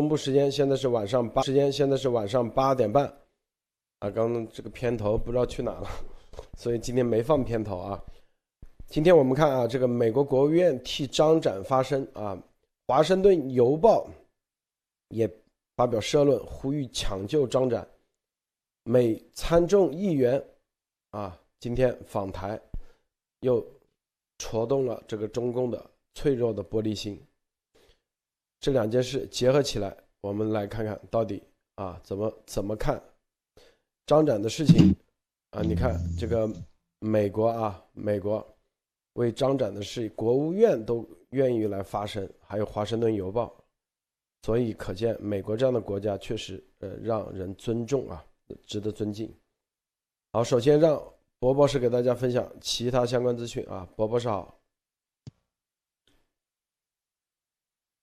东部时间现在是晚上八时间，现在是晚上八点半。啊，刚刚这个片头不知道去哪了，所以今天没放片头啊。今天我们看啊，这个美国国务院替张展发声啊，《华盛顿邮报》也发表社论，呼吁抢救张展。美参众议员啊，今天访台，又戳动了这个中共的脆弱的玻璃心。这两件事结合起来，我们来看看到底啊怎么怎么看。张展的事情啊，你看这个美国啊，美国为张展的事，国务院都愿意来发声，还有《华盛顿邮报》，所以可见美国这样的国家确实呃让人尊重啊，值得尊敬。好，首先让博博士给大家分享其他相关资讯啊，博博士好，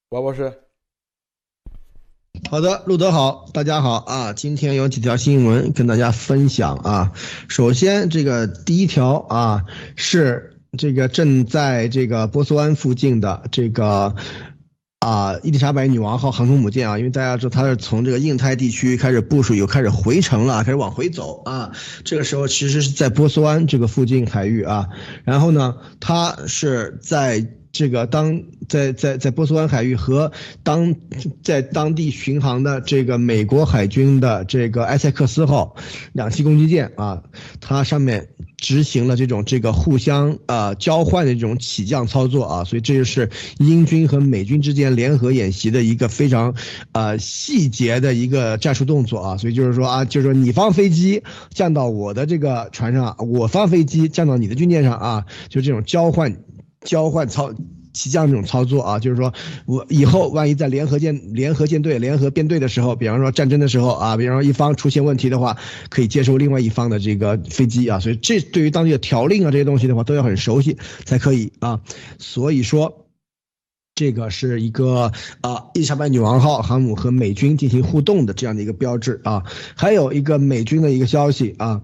王博士。好的，路德好，大家好啊！今天有几条新闻跟大家分享啊。首先，这个第一条啊，是这个正在这个波斯湾附近的这个啊伊丽莎白女王号航空母舰啊，因为大家知道它是从这个印太地区开始部署，又开始回程了，开始往回走啊。这个时候其实是在波斯湾这个附近海域啊，然后呢，它是在。这个当在在在波斯湾海域和当在当地巡航的这个美国海军的这个埃塞克斯号两栖攻击舰啊，它上面执行了这种这个互相啊交换的这种起降操作啊，所以这就是英军和美军之间联合演习的一个非常啊细节的一个战术动作啊，所以就是说啊，就是说你方飞机降到我的这个船上，我方飞机降到你的军舰上啊，就这种交换。交换操起降这种操作啊，就是说我以后万一在联合舰、联合舰队、联合编队的时候，比方说战争的时候啊，比方说一方出现问题的话，可以接收另外一方的这个飞机啊，所以这对于当地的条令啊这些东西的话，都要很熟悉才可以啊。所以说，这个是一个啊伊丽莎白女王号航母和美军进行互动的这样的一个标志啊。还有一个美军的一个消息啊，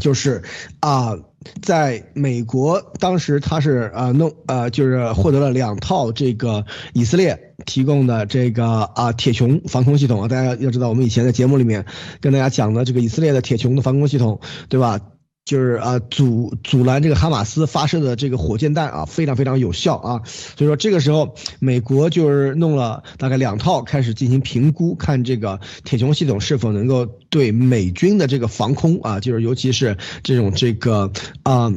就是啊。在美国，当时他是呃弄呃就是获得了两套这个以色列提供的这个啊铁穹防空系统啊，大家要知道我们以前在节目里面跟大家讲的这个以色列的铁穹的防空系统，对吧？就是啊，阻阻拦这个哈马斯发射的这个火箭弹啊，非常非常有效啊。所以说这个时候，美国就是弄了大概两套，开始进行评估，看这个铁穹系统是否能够对美军的这个防空啊，就是尤其是这种这个啊，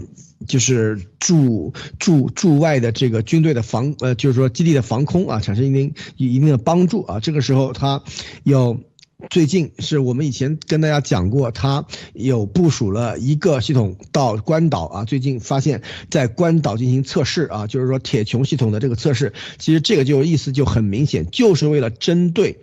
就是驻驻驻外的这个军队的防呃，就是说基地的防空啊，产生一定一定的帮助啊。这个时候它有。最近是我们以前跟大家讲过，它有部署了一个系统到关岛啊。最近发现，在关岛进行测试啊，就是说铁穹系统的这个测试，其实这个就意思就很明显，就是为了针对。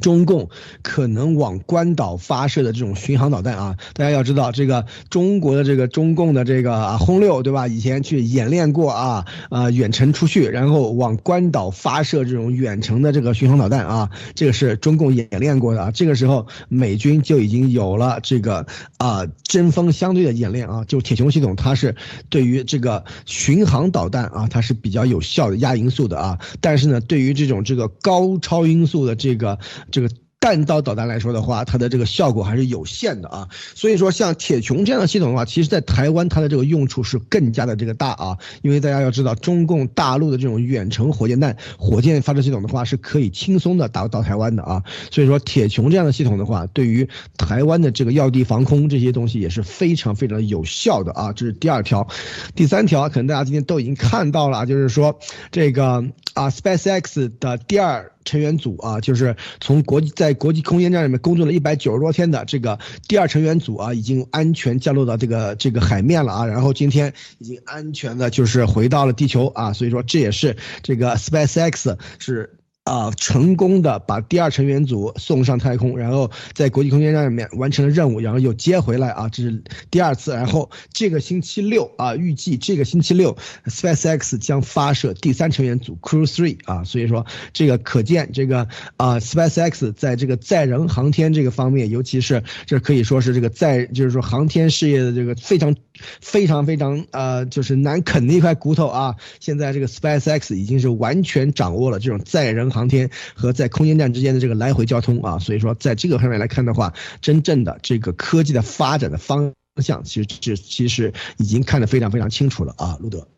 中共可能往关岛发射的这种巡航导弹啊，大家要知道，这个中国的这个中共的这个轰六，对吧？以前去演练过啊，啊，远程出去，然后往关岛发射这种远程的这个巡航导弹啊，这个是中共演练过的啊。这个时候，美军就已经有了这个啊针锋相对的演练啊，就铁穹系统，它是对于这个巡航导弹啊，它是比较有效的压音速的啊。但是呢，对于这种这个高超音速的这个这个弹道导弹来说的话，它的这个效果还是有限的啊。所以说，像铁穹这样的系统的话，其实在台湾它的这个用处是更加的这个大啊。因为大家要知道，中共大陆的这种远程火箭弹、火箭发射系统的话，是可以轻松的打到台湾的啊。所以说，铁穹这样的系统的话，对于台湾的这个要地防空这些东西也是非常非常有效的啊。这是第二条，第三条可能大家今天都已经看到了，就是说这个啊，SpaceX 的第二。成员组啊，就是从国际在国际空间站里面工作了一百九十多天的这个第二成员组啊，已经安全降落到这个这个海面了啊，然后今天已经安全的就是回到了地球啊，所以说这也是这个 SpaceX 是。啊，成功的把第二成员组送上太空，然后在国际空间站里面完成了任务，然后又接回来啊，这是第二次。然后这个星期六啊，预计这个星期六，SpaceX 将发射第三成员组 Crew Three 啊，所以说这个可见这个啊，SpaceX 在这个载人航天这个方面，尤其是这可以说是这个载，就是说航天事业的这个非常非常非常呃，就是难啃的一块骨头啊。现在这个 SpaceX 已经是完全掌握了这种载人。航天和在空间站之间的这个来回交通啊。所以说，在这个方面来看的话，真正的这个科技的发展的方向，其实这其实已经看得非常非常清楚了啊。路德，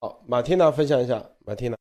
好，马蒂娜分享一下，马蒂娜。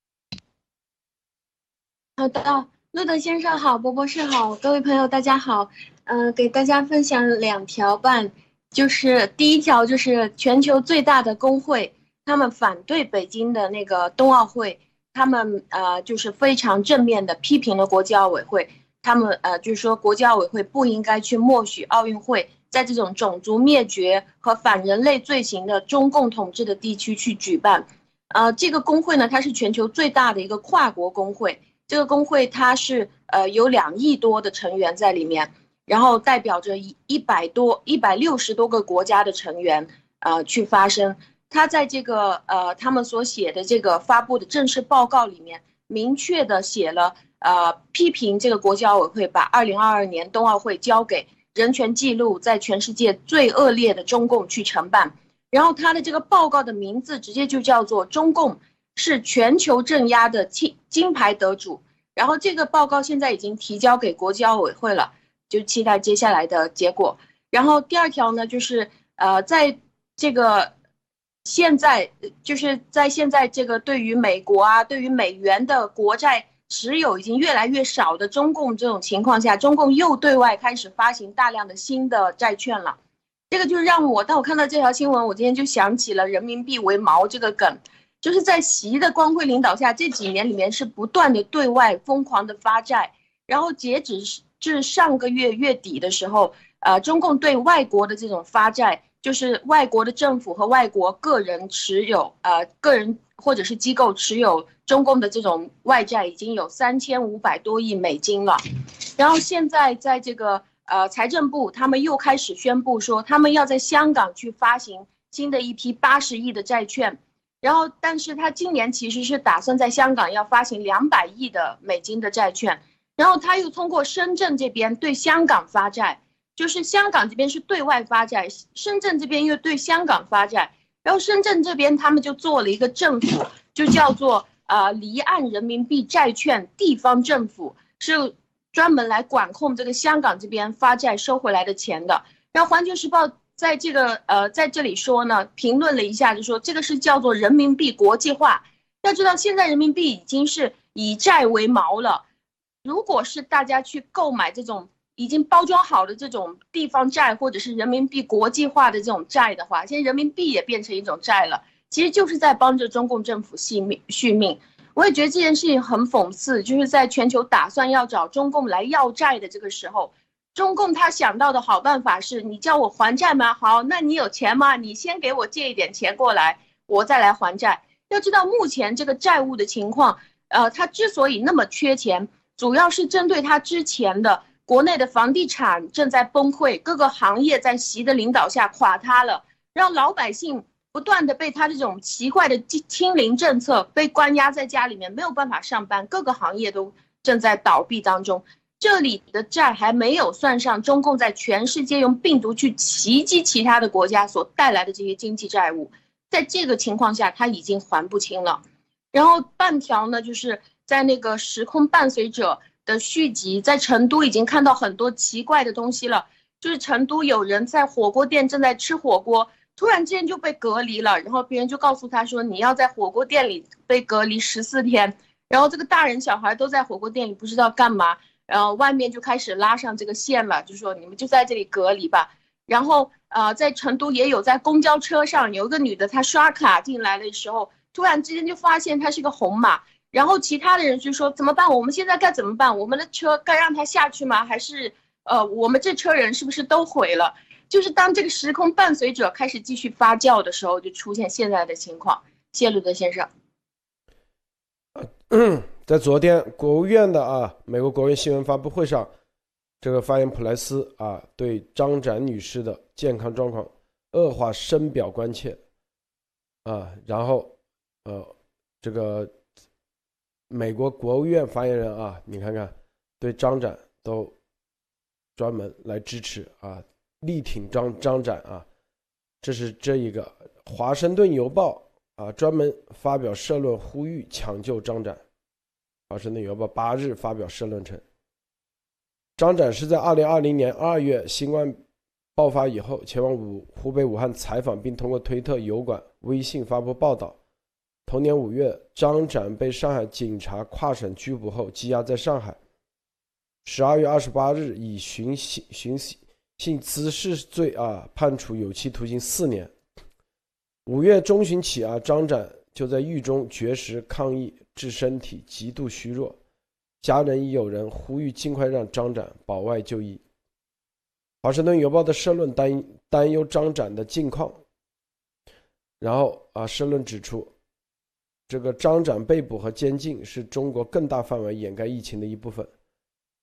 好的，路德先生好，博博士好，各位朋友大家好，嗯，给大家分享两条半，就是第一条就是全球最大的工会，他们反对北京的那个冬奥会，他们呃就是非常正面的批评了国际奥委会，他们呃就是说国际奥委会不应该去默许奥运会在这种种族灭绝和反人类罪行的中共统治的地区去举办，呃，这个工会呢，它是全球最大的一个跨国工会。这个工会它是呃有两亿多的成员在里面，然后代表着一一百多一百六十多个国家的成员呃去发声。他在这个呃他们所写的这个发布的正式报告里面，明确的写了呃批评这个国际奥委会把二零二二年冬奥会交给人权记录在全世界最恶劣的中共去承办。然后他的这个报告的名字直接就叫做中共。是全球镇压的金金牌得主，然后这个报告现在已经提交给国际奥委会了，就期待接下来的结果。然后第二条呢，就是呃，在这个现在就是在现在这个对于美国啊，对于美元的国债持有已经越来越少的中共这种情况下，中共又对外开始发行大量的新的债券了。这个就让我当我看到这条新闻，我今天就想起了人民币为毛这个梗。就是在习的光辉领导下，这几年里面是不断的对外疯狂的发债，然后截止是至上个月月底的时候，呃，中共对外国的这种发债，就是外国的政府和外国个人持有，呃，个人或者是机构持有中共的这种外债已经有三千五百多亿美金了，然后现在在这个呃财政部，他们又开始宣布说，他们要在香港去发行新的一批八十亿的债券。然后，但是他今年其实是打算在香港要发行两百亿的美金的债券，然后他又通过深圳这边对香港发债，就是香港这边是对外发债，深圳这边又对香港发债，然后深圳这边他们就做了一个政府，就叫做呃离岸人民币债券地方政府，是专门来管控这个香港这边发债收回来的钱的。然后《环球时报》。在这个呃，在这里说呢，评论了一下，就说这个是叫做人民币国际化。要知道，现在人民币已经是以债为锚了。如果是大家去购买这种已经包装好的这种地方债，或者是人民币国际化的这种债的话，现在人民币也变成一种债了，其实就是在帮着中共政府续命续命。我也觉得这件事情很讽刺，就是在全球打算要找中共来要债的这个时候。中共他想到的好办法是你叫我还债吗？好，那你有钱吗？你先给我借一点钱过来，我再来还债。要知道目前这个债务的情况，呃，他之所以那么缺钱，主要是针对他之前的国内的房地产正在崩溃，各个行业在习的领导下垮塌了，让老百姓不断的被他这种奇怪的清清零政策被关押在家里面，没有办法上班，各个行业都正在倒闭当中。这里的债还没有算上中共在全世界用病毒去袭击其他的国家所带来的这些经济债务，在这个情况下，他已经还不清了。然后半条呢，就是在那个《时空伴随者》的续集，在成都已经看到很多奇怪的东西了。就是成都有人在火锅店正在吃火锅，突然之间就被隔离了，然后别人就告诉他说：“你要在火锅店里被隔离十四天。”然后这个大人小孩都在火锅店里不知道干嘛。然后外面就开始拉上这个线了，就说你们就在这里隔离吧。然后呃，在成都也有在公交车上有一个女的，她刷卡进来的时候，突然之间就发现她是个红码。然后其他的人就说怎么办？我们现在该怎么办？我们的车该让他下去吗？还是呃，我们这车人是不是都毁了？就是当这个时空伴随者开始继续发酵的时候，就出现现在的情况。谢路德先生。在昨天国务院的啊美国国务院新闻发布会上，这个发言普莱斯啊对张展女士的健康状况恶化深表关切啊，然后呃这个美国国务院发言人啊，你看看对张展都专门来支持啊，力挺张张展啊，这是这一个华盛顿邮报啊专门发表社论呼吁抢救张展。华盛顿邮报八日发表社论称，张展是在二零二零年二月新冠爆发以后前往武湖北武汉采访，并通过推特、油管、微信发布报道。同年五月，张展被上海警察跨省拘捕后羁押在上海。十二月二十八日，以寻衅寻衅滋事罪啊判处有期徒刑四年。五月中旬起啊，张展就在狱中绝食抗议，致身体极度虚弱，家人已有人呼吁尽快让张展保外就医。华盛顿邮报的社论担担忧张展的近况，然后啊，社论指出，这个张展被捕和监禁是中国更大范围掩盖疫情的一部分。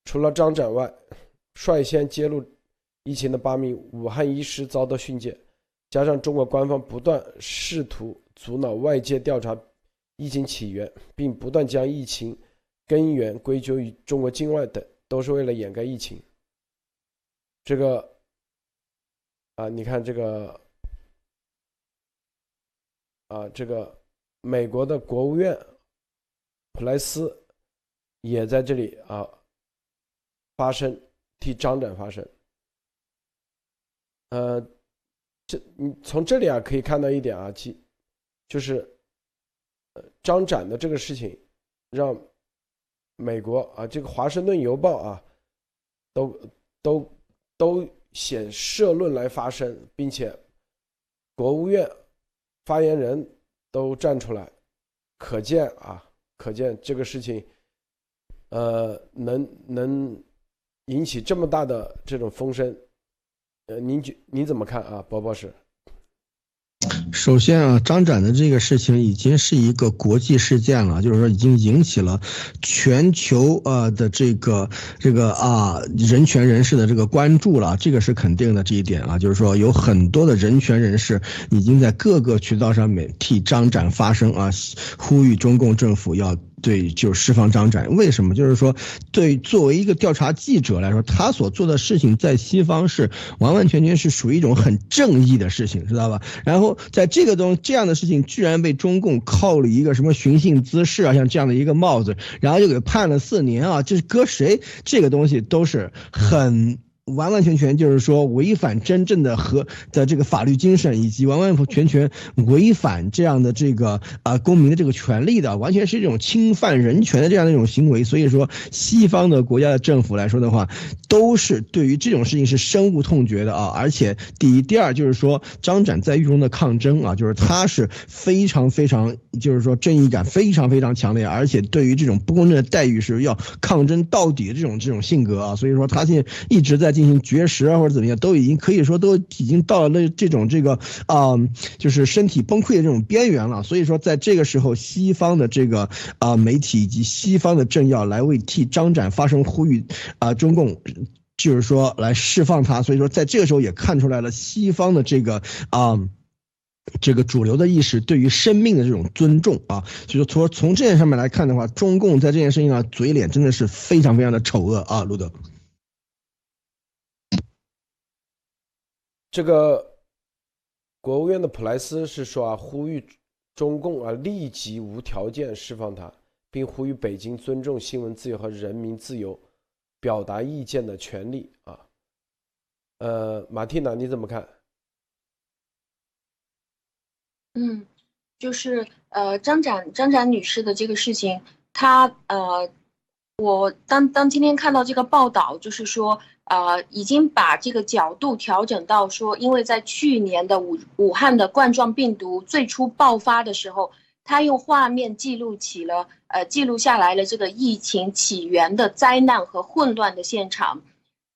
除了张展外，率先揭露疫情的八名武汉医师遭到训诫。加上中国官方不断试图阻挠外界调查疫情起源，并不断将疫情根源归咎于中国境外等，都是为了掩盖疫情。这个啊，你看这个啊，这个美国的国务院普莱斯也在这里啊发声，替张展发声。呃。这你从这里啊可以看到一点啊，其就是，呃，张展的这个事情，让美国啊这个《华盛顿邮报》啊，都都都写社论来发声，并且国务院发言人都站出来，可见啊，可见这个事情，呃，能能引起这么大的这种风声。呃，您觉您怎么看啊，博博士？首先啊，张展的这个事情已经是一个国际事件了，就是说已经引起了全球呃的这个这个啊人权人士的这个关注了，这个是肯定的这一点啊，就是说有很多的人权人士已经在各个渠道上面替张展发声啊，呼吁中共政府要。对，就是释放张展，为什么？就是说，对作为一个调查记者来说，他所做的事情在西方是完完全全是属于一种很正义的事情，知道吧？然后在这个东这样的事情，居然被中共扣了一个什么寻衅滋事啊，像这样的一个帽子，然后就给判了四年啊，就是搁谁这个东西都是很。完完全全就是说违反真正的和的这个法律精神，以及完完全全违反这样的这个啊公民的这个权利的，完全是一种侵犯人权的这样的一种行为。所以说，西方的国家的政府来说的话，都是对于这种事情是深恶痛绝的啊。而且，第一、第二就是说，张展在狱中的抗争啊，就是他是非常非常，就是说正义感非常非常强烈，而且对于这种不公正的待遇是要抗争到底的这种这种性格啊。所以说，他现在一直在进。行绝食啊，或者怎么样，都已经可以说都已经到了那这种这个啊，就是身体崩溃的这种边缘了。所以说，在这个时候，西方的这个啊媒体以及西方的政要来为替张展发声呼吁啊，中共就是说来释放他。所以说，在这个时候也看出来了西方的这个啊这个主流的意识对于生命的这种尊重啊。所以说，从从这件上面来看的话，中共在这件事情上嘴脸真的是非常非常的丑恶啊，路德。这个国务院的普莱斯是说啊，呼吁中共啊立即无条件释放他，并呼吁北京尊重新闻自由和人民自由表达意见的权利啊。呃，马蒂娜你怎么看？嗯，就是呃张展张展女士的这个事情，她呃，我当当今天看到这个报道，就是说。呃，已经把这个角度调整到说，因为在去年的武武汉的冠状病毒最初爆发的时候，他用画面记录起了，呃，记录下来了这个疫情起源的灾难和混乱的现场，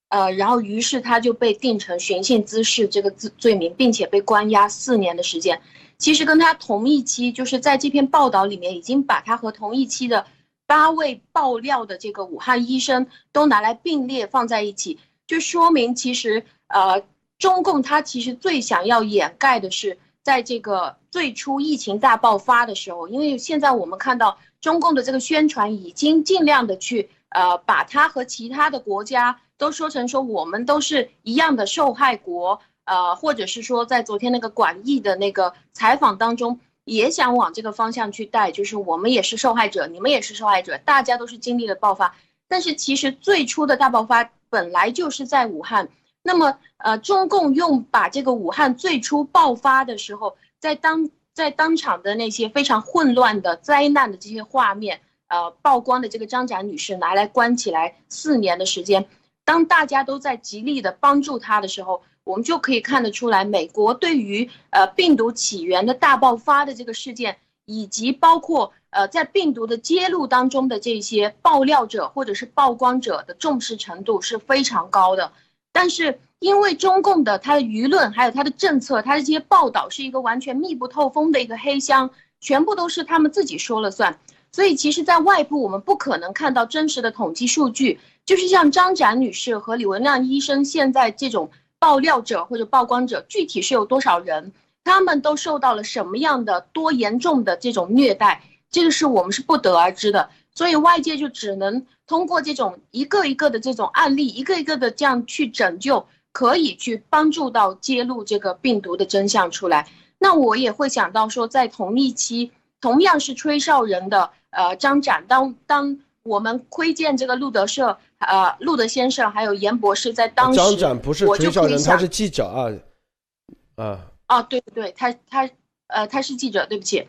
呃，然后于是他就被定成寻衅滋事这个罪罪名，并且被关押四年的时间。其实跟他同一期，就是在这篇报道里面已经把他和同一期的。八位爆料的这个武汉医生都拿来并列放在一起，就说明其实呃，中共他其实最想要掩盖的是，在这个最初疫情大爆发的时候，因为现在我们看到中共的这个宣传已经尽量的去呃，把它和其他的国家都说成说我们都是一样的受害国，呃，或者是说在昨天那个管义的那个采访当中。也想往这个方向去带，就是我们也是受害者，你们也是受害者，大家都是经历了爆发。但是其实最初的大爆发本来就是在武汉。那么，呃，中共用把这个武汉最初爆发的时候，在当在当场的那些非常混乱的灾难的这些画面，呃，曝光的这个张展女士拿来关起来四年的时间，当大家都在极力的帮助她的时候，我们就可以看得出来，美国对于呃病毒起源的大爆发的这个事件，以及包括呃在病毒的揭露当中的这些爆料者或者是曝光者的重视程度是非常高的。但是因为中共的它的舆论还有它的政策，它的这些报道是一个完全密不透风的一个黑箱，全部都是他们自己说了算。所以其实，在外部我们不可能看到真实的统计数据。就是像张展女士和李文亮医生现在这种爆料者或者曝光者，具体是有多少人，他们都受到了什么样的多严重的这种虐待，这个是我们是不得而知的。所以外界就只能。通过这种一个一个的这种案例，一个一个的这样去拯救，可以去帮助到揭露这个病毒的真相出来。那我也会想到说，在同一期，同样是吹哨人的呃张展，当当我们窥见这个路德社呃路德先生还有严博士在当时，张展不是吹哨人，他是记者啊啊啊对对，他他呃他是记者，对不起。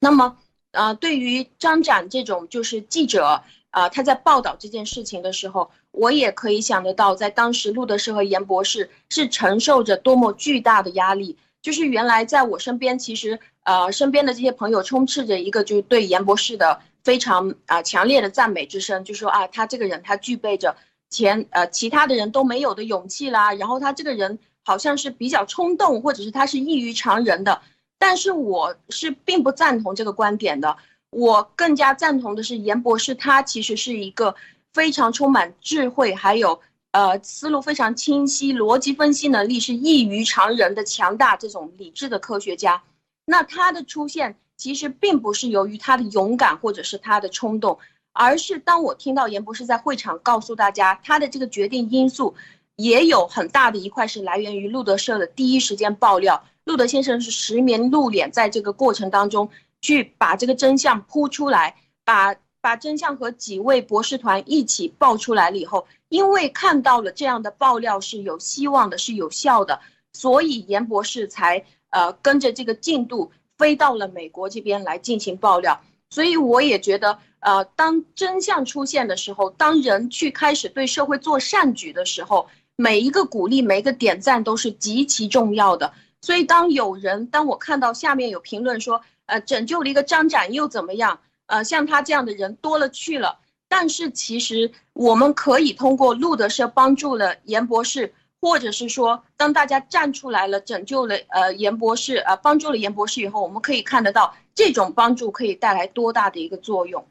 那么呃对于张展这种就是记者。啊，他在报道这件事情的时候，我也可以想得到，在当时路德社和严博士是承受着多么巨大的压力。就是原来在我身边，其实呃，身边的这些朋友充斥着一个就是对严博士的非常啊强烈的赞美之声，就说啊，他这个人他具备着前呃其他的人都没有的勇气啦，然后他这个人好像是比较冲动，或者是他是异于常人的。但是我是并不赞同这个观点的。我更加赞同的是严博士，他其实是一个非常充满智慧，还有呃思路非常清晰、逻辑分析能力是异于常人的强大这种理智的科学家。那他的出现其实并不是由于他的勇敢或者是他的冲动，而是当我听到严博士在会场告诉大家他的这个决定因素，也有很大的一块是来源于路德社的第一时间爆料，路德先生是实名露脸在这个过程当中。去把这个真相铺出来，把把真相和几位博士团一起爆出来了以后，因为看到了这样的爆料是有希望的，是有效的，所以严博士才呃跟着这个进度飞到了美国这边来进行爆料。所以我也觉得，呃，当真相出现的时候，当人去开始对社会做善举的时候，每一个鼓励，每一个点赞都是极其重要的。所以当有人，当我看到下面有评论说。呃，拯救了一个张展又怎么样？呃，像他这样的人多了去了。但是其实我们可以通过路德社帮助了严博士，或者是说，当大家站出来了，拯救了呃严博士，呃帮助了严博士以后，我们可以看得到这种帮助可以带来多大的一个作用。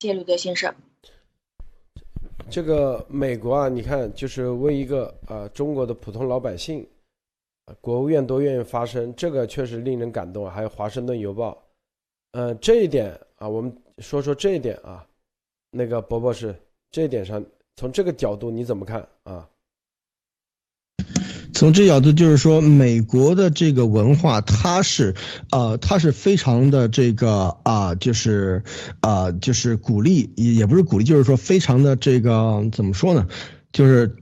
谢鲁德先生。这个美国啊，你看，就是为一个呃中国的普通老百姓。国务院都愿意发声，这个确实令人感动啊。还有《华盛顿邮报》，呃，这一点啊，我们说说这一点啊。那个博博士，这一点上，从这个角度你怎么看啊？从这角度就是说，美国的这个文化，它是，呃，它是非常的这个啊，就是啊，就是鼓励，也也不是鼓励，就是说非常的这个怎么说呢？就是。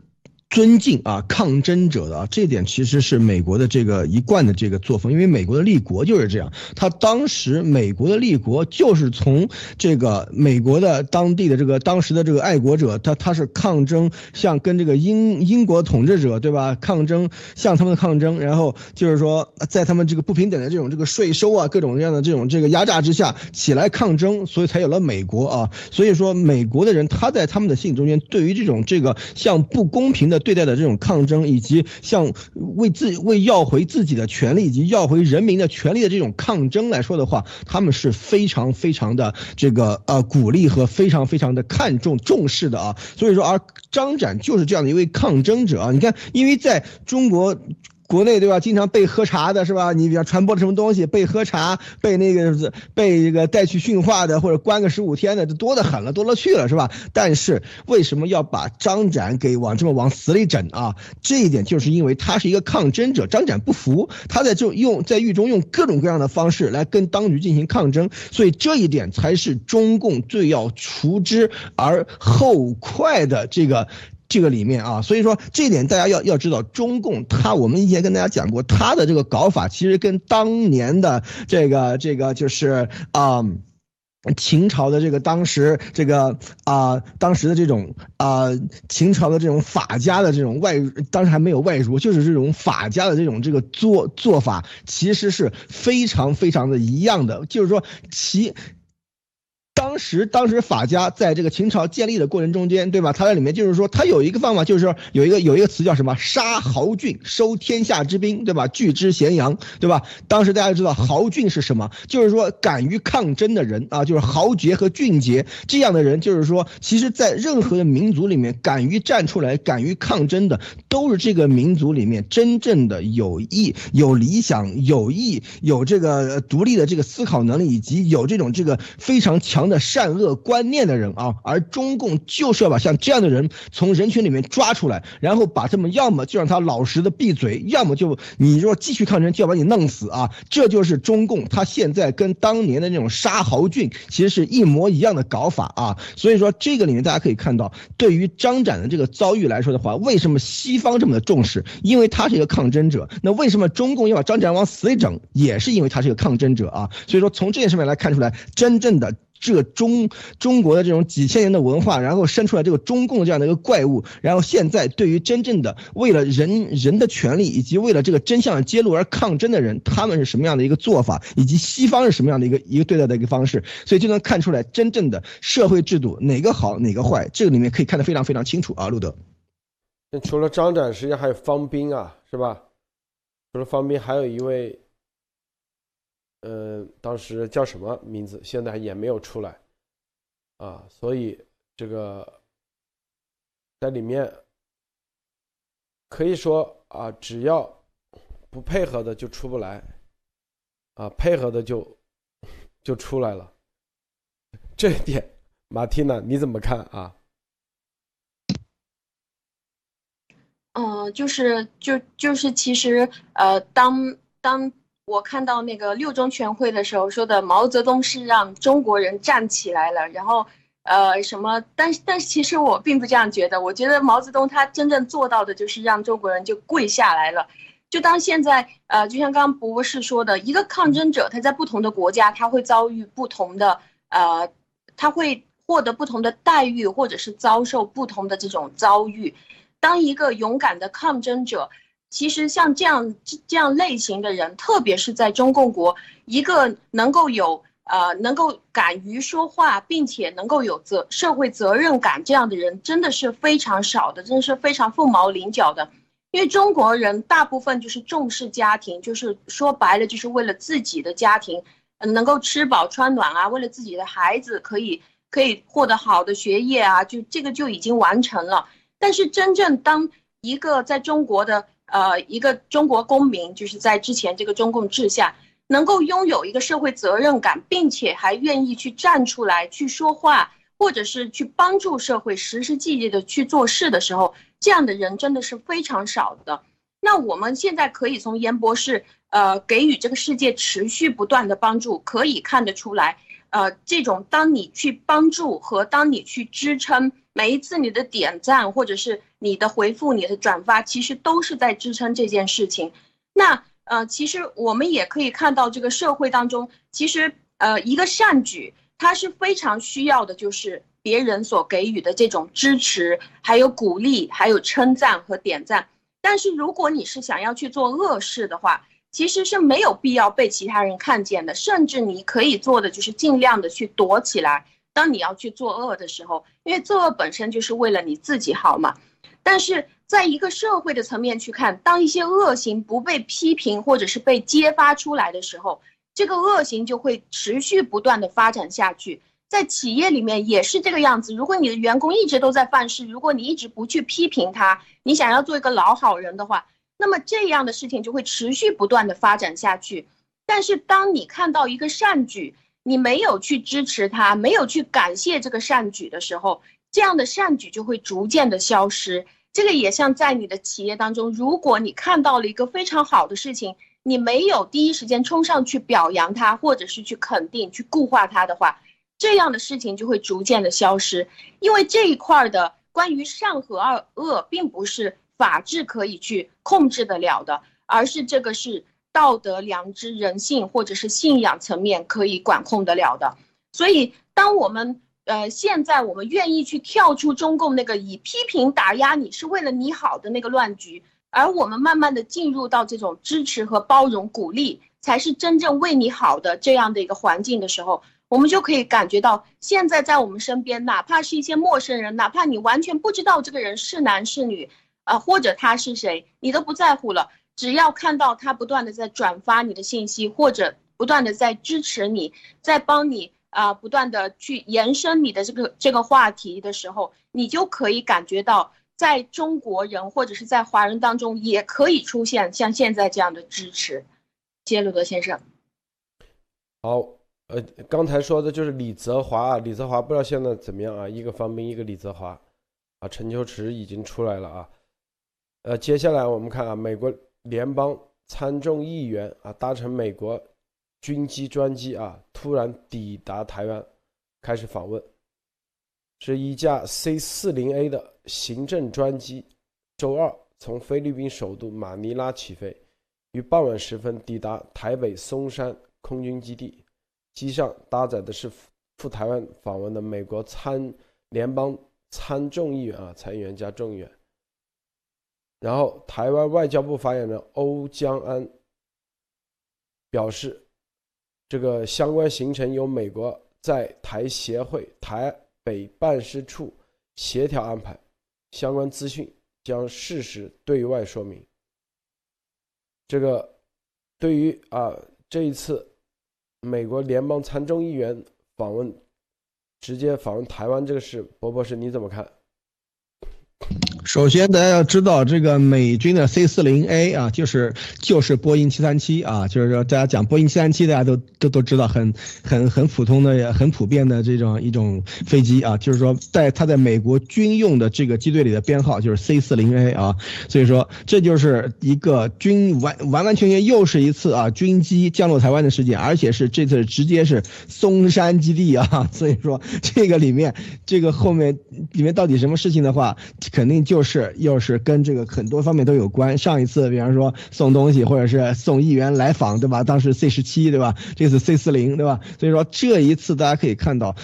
尊敬啊，抗争者的啊，这点其实是美国的这个一贯的这个作风，因为美国的立国就是这样。他当时美国的立国就是从这个美国的当地的这个当时的这个爱国者，他他是抗争，像跟这个英英国统治者对吧？抗争，向他们抗争，然后就是说在他们这个不平等的这种这个税收啊，各种各样的这种这个压榨之下起来抗争，所以才有了美国啊。所以说美国的人他在他们的心中间，对于这种这个像不公平的。对待的这种抗争，以及像为自为要回自己的权利，以及要回人民的权利的这种抗争来说的话，他们是非常非常的这个呃鼓励和非常非常的看重重视的啊。所以说，而张展就是这样的一位抗争者啊。你看，因为在中国。国内对吧？经常被喝茶的是吧？你比方传播了什么东西，被喝茶，被那个被这个带去训话的，或者关个十五天的，这多得很了，多了去了是吧？但是为什么要把张展给往这么往死里整啊？这一点就是因为他是一个抗争者，张展不服，他在就用在狱中用各种各样的方式来跟当局进行抗争，所以这一点才是中共最要除之而后快的这个。这个里面啊，所以说这点大家要要知道，中共他我们以前跟大家讲过，他的这个搞法其实跟当年的这个这个就是啊，秦朝的这个当时这个啊当时的这种啊秦朝的这种法家的这种外，当时还没有外儒，就是这种法家的这种这个做做法，其实是非常非常的一样的，就是说其。当时，当时法家在这个秦朝建立的过程中间，对吧？他在里面就是说，他有一个方法，就是说有一个有一个词叫什么？杀豪俊，收天下之兵，对吧？拒之咸阳，对吧？当时大家知道豪俊是什么？就是说敢于抗争的人啊，就是豪杰和俊杰这样的人，就是说，其实，在任何的民族里面，敢于站出来、敢于抗争的，都是这个民族里面真正的有意、有理想、有意、有这个独立的这个思考能力，以及有这种这个非常强。善恶观念的人啊，而中共就是要把像这样的人从人群里面抓出来，然后把他们要么就让他老实的闭嘴，要么就你若继续抗争就要把你弄死啊！这就是中共他现在跟当年的那种杀豪俊其实是一模一样的搞法啊！所以说这个里面大家可以看到，对于张展的这个遭遇来说的话，为什么西方这么的重视？因为他是一个抗争者。那为什么中共要把张展往死里整？也是因为他是一个抗争者啊！所以说从这件事面来看出来，真正的。这中中国的这种几千年的文化，然后生出来这个中共这样的一个怪物，然后现在对于真正的为了人人的权利以及为了这个真相揭露而抗争的人，他们是什么样的一个做法，以及西方是什么样的一个一个对待的一个方式，所以就能看出来真正的社会制度哪个好哪个坏，这个里面可以看得非常非常清楚啊，路德。那除了张展，实际上还有方斌啊，是吧？除了方斌，还有一位。嗯，当时叫什么名字？现在也没有出来，啊，所以这个在里面可以说啊，只要不配合的就出不来，啊，配合的就 就出来了。这一点，马蒂娜你怎么看啊？嗯，就是就就是其实呃，当当。我看到那个六中全会的时候说的，毛泽东是让中国人站起来了，然后，呃，什么？但是，但是，其实我并不这样觉得。我觉得毛泽东他真正做到的就是让中国人就跪下来了。就当现在，呃，就像刚刚博士说的，一个抗争者他在不同的国家，他会遭遇不同的，呃，他会获得不同的待遇，或者是遭受不同的这种遭遇。当一个勇敢的抗争者。其实像这样这样类型的人，特别是在中共国，一个能够有呃能够敢于说话，并且能够有责社会责任感这样的人，真的是非常少的，真的是非常凤毛麟角的。因为中国人大部分就是重视家庭，就是说白了就是为了自己的家庭，能够吃饱穿暖啊，为了自己的孩子可以可以获得好的学业啊，就这个就已经完成了。但是真正当一个在中国的。呃，一个中国公民就是在之前这个中共治下，能够拥有一个社会责任感，并且还愿意去站出来去说话，或者是去帮助社会实实际际的去做事的时候，这样的人真的是非常少的。那我们现在可以从严博士呃给予这个世界持续不断的帮助，可以看得出来，呃，这种当你去帮助和当你去支撑。每一次你的点赞或者是你的回复、你的转发，其实都是在支撑这件事情。那呃，其实我们也可以看到，这个社会当中，其实呃，一个善举，它是非常需要的，就是别人所给予的这种支持、还有鼓励、还有称赞和点赞。但是如果你是想要去做恶事的话，其实是没有必要被其他人看见的，甚至你可以做的就是尽量的去躲起来。当你要去做恶的时候，因为作恶本身就是为了你自己好嘛。但是在一个社会的层面去看，当一些恶行不被批评或者是被揭发出来的时候，这个恶行就会持续不断的发展下去。在企业里面也是这个样子。如果你的员工一直都在犯事，如果你一直不去批评他，你想要做一个老好人的话，那么这样的事情就会持续不断的发展下去。但是当你看到一个善举，你没有去支持他，没有去感谢这个善举的时候，这样的善举就会逐渐的消失。这个也像在你的企业当中，如果你看到了一个非常好的事情，你没有第一时间冲上去表扬他，或者是去肯定、去固化它的话，这样的事情就会逐渐的消失。因为这一块的关于善和二恶，并不是法治可以去控制得了的，而是这个是道德、良知、人性或者是信仰层面可以管控得了的。所以，当我们呃，现在我们愿意去跳出中共那个以批评打压你是为了你好的那个乱局，而我们慢慢的进入到这种支持和包容、鼓励才是真正为你好的这样的一个环境的时候，我们就可以感觉到，现在在我们身边，哪怕是一些陌生人，哪怕你完全不知道这个人是男是女，啊，或者他是谁，你都不在乎了，只要看到他不断的在转发你的信息，或者不断的在支持你，在帮你。啊，不断的去延伸你的这个这个话题的时候，你就可以感觉到，在中国人或者是在华人当中，也可以出现像现在这样的支持。谢路德先生。好，呃，刚才说的就是李泽华，李泽华不知道现在怎么样啊？一个方斌，一个李泽华，啊，陈秋池已经出来了啊。呃，接下来我们看啊，美国联邦参众议员啊，搭乘美国。军机专机啊，突然抵达台湾，开始访问。是一架 C 四零 A 的行政专机，周二从菲律宾首都马尼拉起飞，于傍晚时分抵达台北松山空军基地。机上搭载的是赴台湾访问的美国参联邦参众议员啊，参议员加众议员。然后，台湾外交部发言人欧江安表示。这个相关行程由美国在台协会台北办事处协调安排，相关资讯将适时对外说明。这个对于啊这一次美国联邦参众议员访问，直接访问台湾这个事，博博士你怎么看？首先，大家要知道，这个美军的 C 四零 A 啊，就是就是波音七三七啊，就是说大家讲波音七三七，大家都都都知道，很很很普通的、很普遍的这种一种飞机啊，就是说在它在美国军用的这个机队里的编号就是 C 四零 A 啊，所以说这就是一个军完完完全全又是一次啊军机降落台湾的事件，而且是这次直接是松山基地啊，所以说这个里面这个后面里面到底什么事情的话，肯定就。就是又是跟这个很多方面都有关。上一次，比方说送东西，或者是送议员来访，对吧？当时 C 十七，对吧？这次 C 四零，对吧？所以说这一次大家可以看到。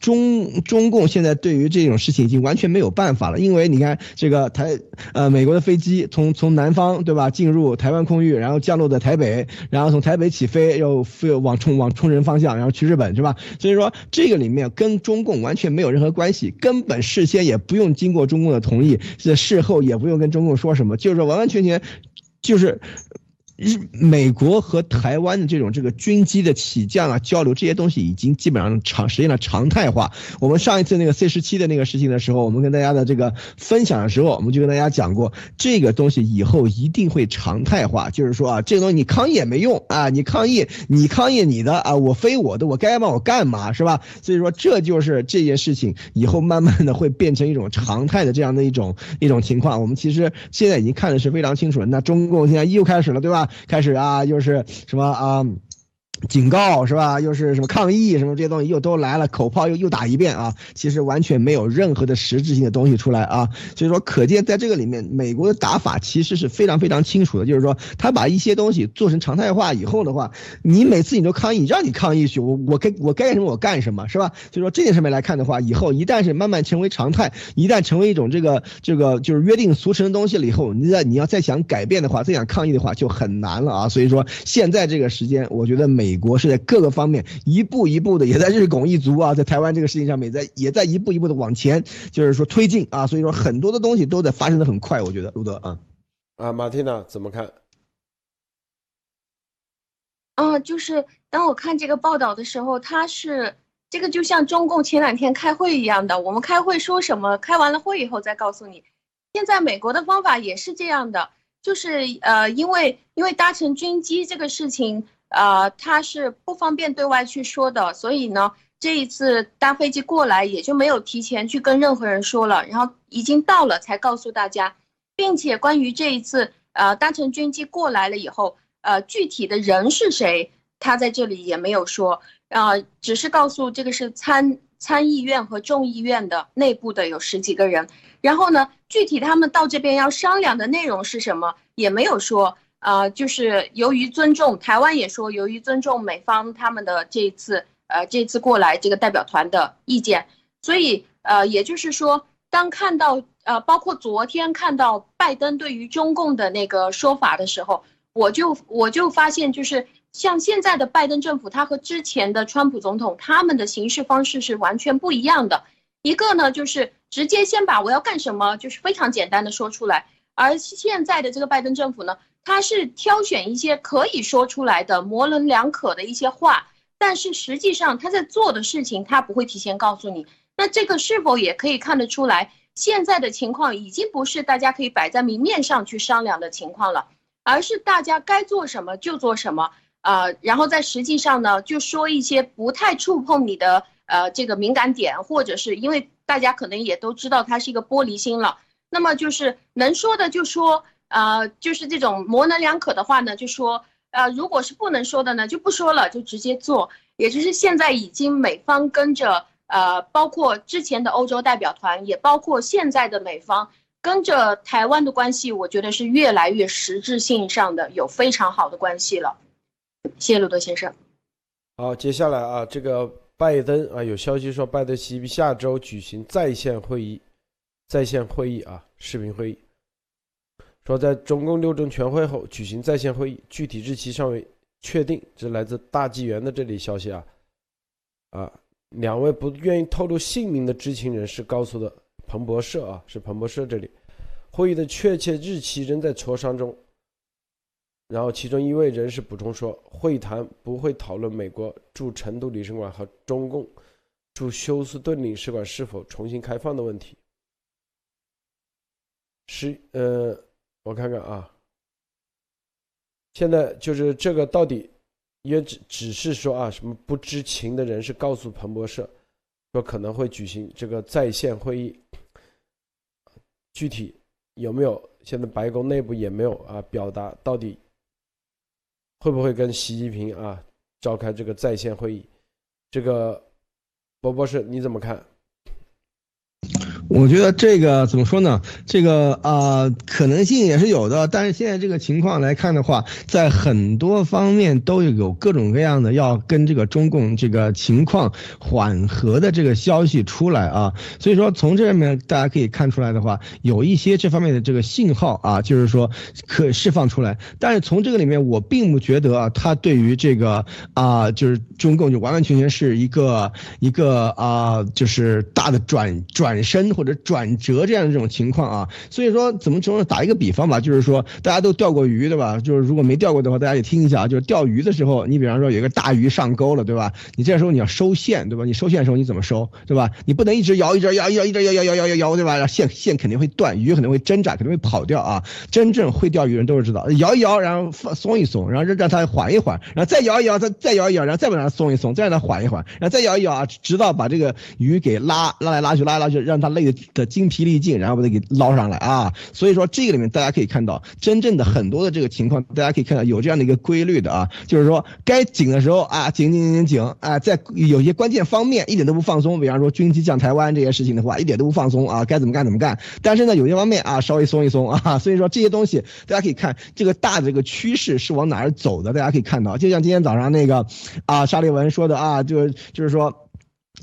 中中共现在对于这种事情已经完全没有办法了，因为你看这个台呃美国的飞机从从南方对吧进入台湾空域，然后降落在台北，然后从台北起飞又飞往冲往冲绳方向，然后去日本是吧？所以说这个里面跟中共完全没有任何关系，根本事先也不用经过中共的同意，这事后也不用跟中共说什么，就是完完全全就是。日美国和台湾的这种这个军机的起降啊交流这些东西已经基本上常实现了常态化。我们上一次那个 C 十七的那个事情的时候，我们跟大家的这个分享的时候，我们就跟大家讲过，这个东西以后一定会常态化。就是说啊，这个东西你抗议也没用啊，你抗议你抗议你的啊，我飞我的，我该干嘛我干嘛是吧？所以说这就是这件事情以后慢慢的会变成一种常态的这样的一种一种情况。我们其实现在已经看的是非常清楚了。那中共现在又开始了，对吧？开始啊，又是什么啊？警告是吧？又是什么抗议什么这些东西又都来了，口炮又又打一遍啊！其实完全没有任何的实质性的东西出来啊！所以说，可见在这个里面，美国的打法其实是非常非常清楚的，就是说他把一些东西做成常态化以后的话，你每次你都抗议，让你抗议去，我我该我该什么我干什么是吧？所以说这件事面来看的话，以后一旦是慢慢成为常态，一旦成为一种这个这个就是约定俗成的东西了以后，你再你要再想改变的话，再想抗议的话就很难了啊！所以说现在这个时间，我觉得美。美国是在各个方面一步一步的，也在日拱一卒啊，在台湾这个事情上面，在也在一步一步的往前，就是说推进啊，所以说很多的东西都在发生的很快，我觉得，路德啊，啊，马蒂娜怎么看？啊，就是当我看这个报道的时候，他是这个就像中共前两天开会一样的，我们开会说什么，开完了会以后再告诉你。现在美国的方法也是这样的。就是呃，因为因为搭乘军机这个事情，呃，他是不方便对外去说的，所以呢，这一次搭飞机过来也就没有提前去跟任何人说了，然后已经到了才告诉大家，并且关于这一次呃搭乘军机过来了以后，呃，具体的人是谁，他在这里也没有说，呃，只是告诉这个是参。参议院和众议院的内部的有十几个人，然后呢，具体他们到这边要商量的内容是什么也没有说。呃，就是由于尊重台湾也说，由于尊重美方他们的这一次呃这次过来这个代表团的意见，所以呃也就是说，当看到呃包括昨天看到拜登对于中共的那个说法的时候，我就我就发现就是。像现在的拜登政府，他和之前的川普总统他们的行事方式是完全不一样的。一个呢，就是直接先把我要干什么，就是非常简单的说出来；而现在的这个拜登政府呢，他是挑选一些可以说出来的模棱两可的一些话，但是实际上他在做的事情，他不会提前告诉你。那这个是否也可以看得出来，现在的情况已经不是大家可以摆在明面上去商量的情况了，而是大家该做什么就做什么。呃，然后在实际上呢，就说一些不太触碰你的呃这个敏感点，或者是因为大家可能也都知道他是一个玻璃心了，那么就是能说的就说，呃，就是这种模棱两可的话呢，就说，呃，如果是不能说的呢，就不说了，就直接做。也就是现在已经美方跟着，呃，包括之前的欧洲代表团，也包括现在的美方跟着台湾的关系，我觉得是越来越实质性上的有非常好的关系了。谢谢鲁德先生。好，接下来啊，这个拜登啊，有消息说拜登希下周举行在线会议，在线会议啊，视频会议，说在中共六中全会后举行在线会议，具体日期尚未确定。这是来自大纪元的这里消息啊，啊，两位不愿意透露姓名的知情人士告诉的彭博社啊，是彭博社这里，会议的确切日期仍在磋商中。然后，其中一位人士补充说，会谈不会讨论美国驻成都领事馆和中共驻休斯顿领事馆是否重新开放的问题。是，呃，我看看啊，现在就是这个到底，也只只是说啊，什么不知情的人士告诉彭博社，说可能会举行这个在线会议，具体有没有？现在白宫内部也没有啊，表达到底。会不会跟习近平啊召开这个在线会议？这个，博博士你怎么看？我觉得这个怎么说呢？这个啊，可能性也是有的。但是现在这个情况来看的话，在很多方面都有各种各样的要跟这个中共这个情况缓和的这个消息出来啊。所以说从这里面大家可以看出来的话，有一些这方面的这个信号啊，就是说可释放出来。但是从这个里面，我并不觉得啊，他对于这个啊，就是中共就完完全全是一个一个啊，就是大的转转身。或者转折这样的这种情况啊，所以说怎么说呢？打一个比方吧，就是说大家都钓过鱼对吧？就是如果没钓过的话，大家也听一下啊。就是钓鱼的时候，你比方说有一个大鱼上钩了，对吧？你这时候你要收线，对吧？你收线的时候你怎么收，对吧？你不能一直摇，一直摇，摇，一直摇，摇，摇，摇，摇，摇，对吧？线线肯定会断，鱼肯定会挣扎，肯定会跑掉啊。真正会钓鱼人都是知道，摇一摇，然后放松一松，然后让让它缓一缓，然后再摇一摇，再再摇一摇，然后再把它松一松，再让它缓一缓，然后再摇一摇啊，直到把这个鱼给拉拉来拉去，拉来拉去，让它累。的精疲力尽，然后把它给捞上来啊！所以说这个里面大家可以看到，真正的很多的这个情况，大家可以看到有这样的一个规律的啊，就是说该紧的时候啊，紧紧紧紧紧啊，在有些关键方面一点都不放松，比方说军机降台湾这些事情的话，一点都不放松啊，该怎么干怎么干。但是呢，有些方面啊，稍微松一松啊，所以说这些东西大家可以看这个大的这个趋势是往哪儿走的，大家可以看到，就像今天早上那个啊，沙利文说的啊，就就是说。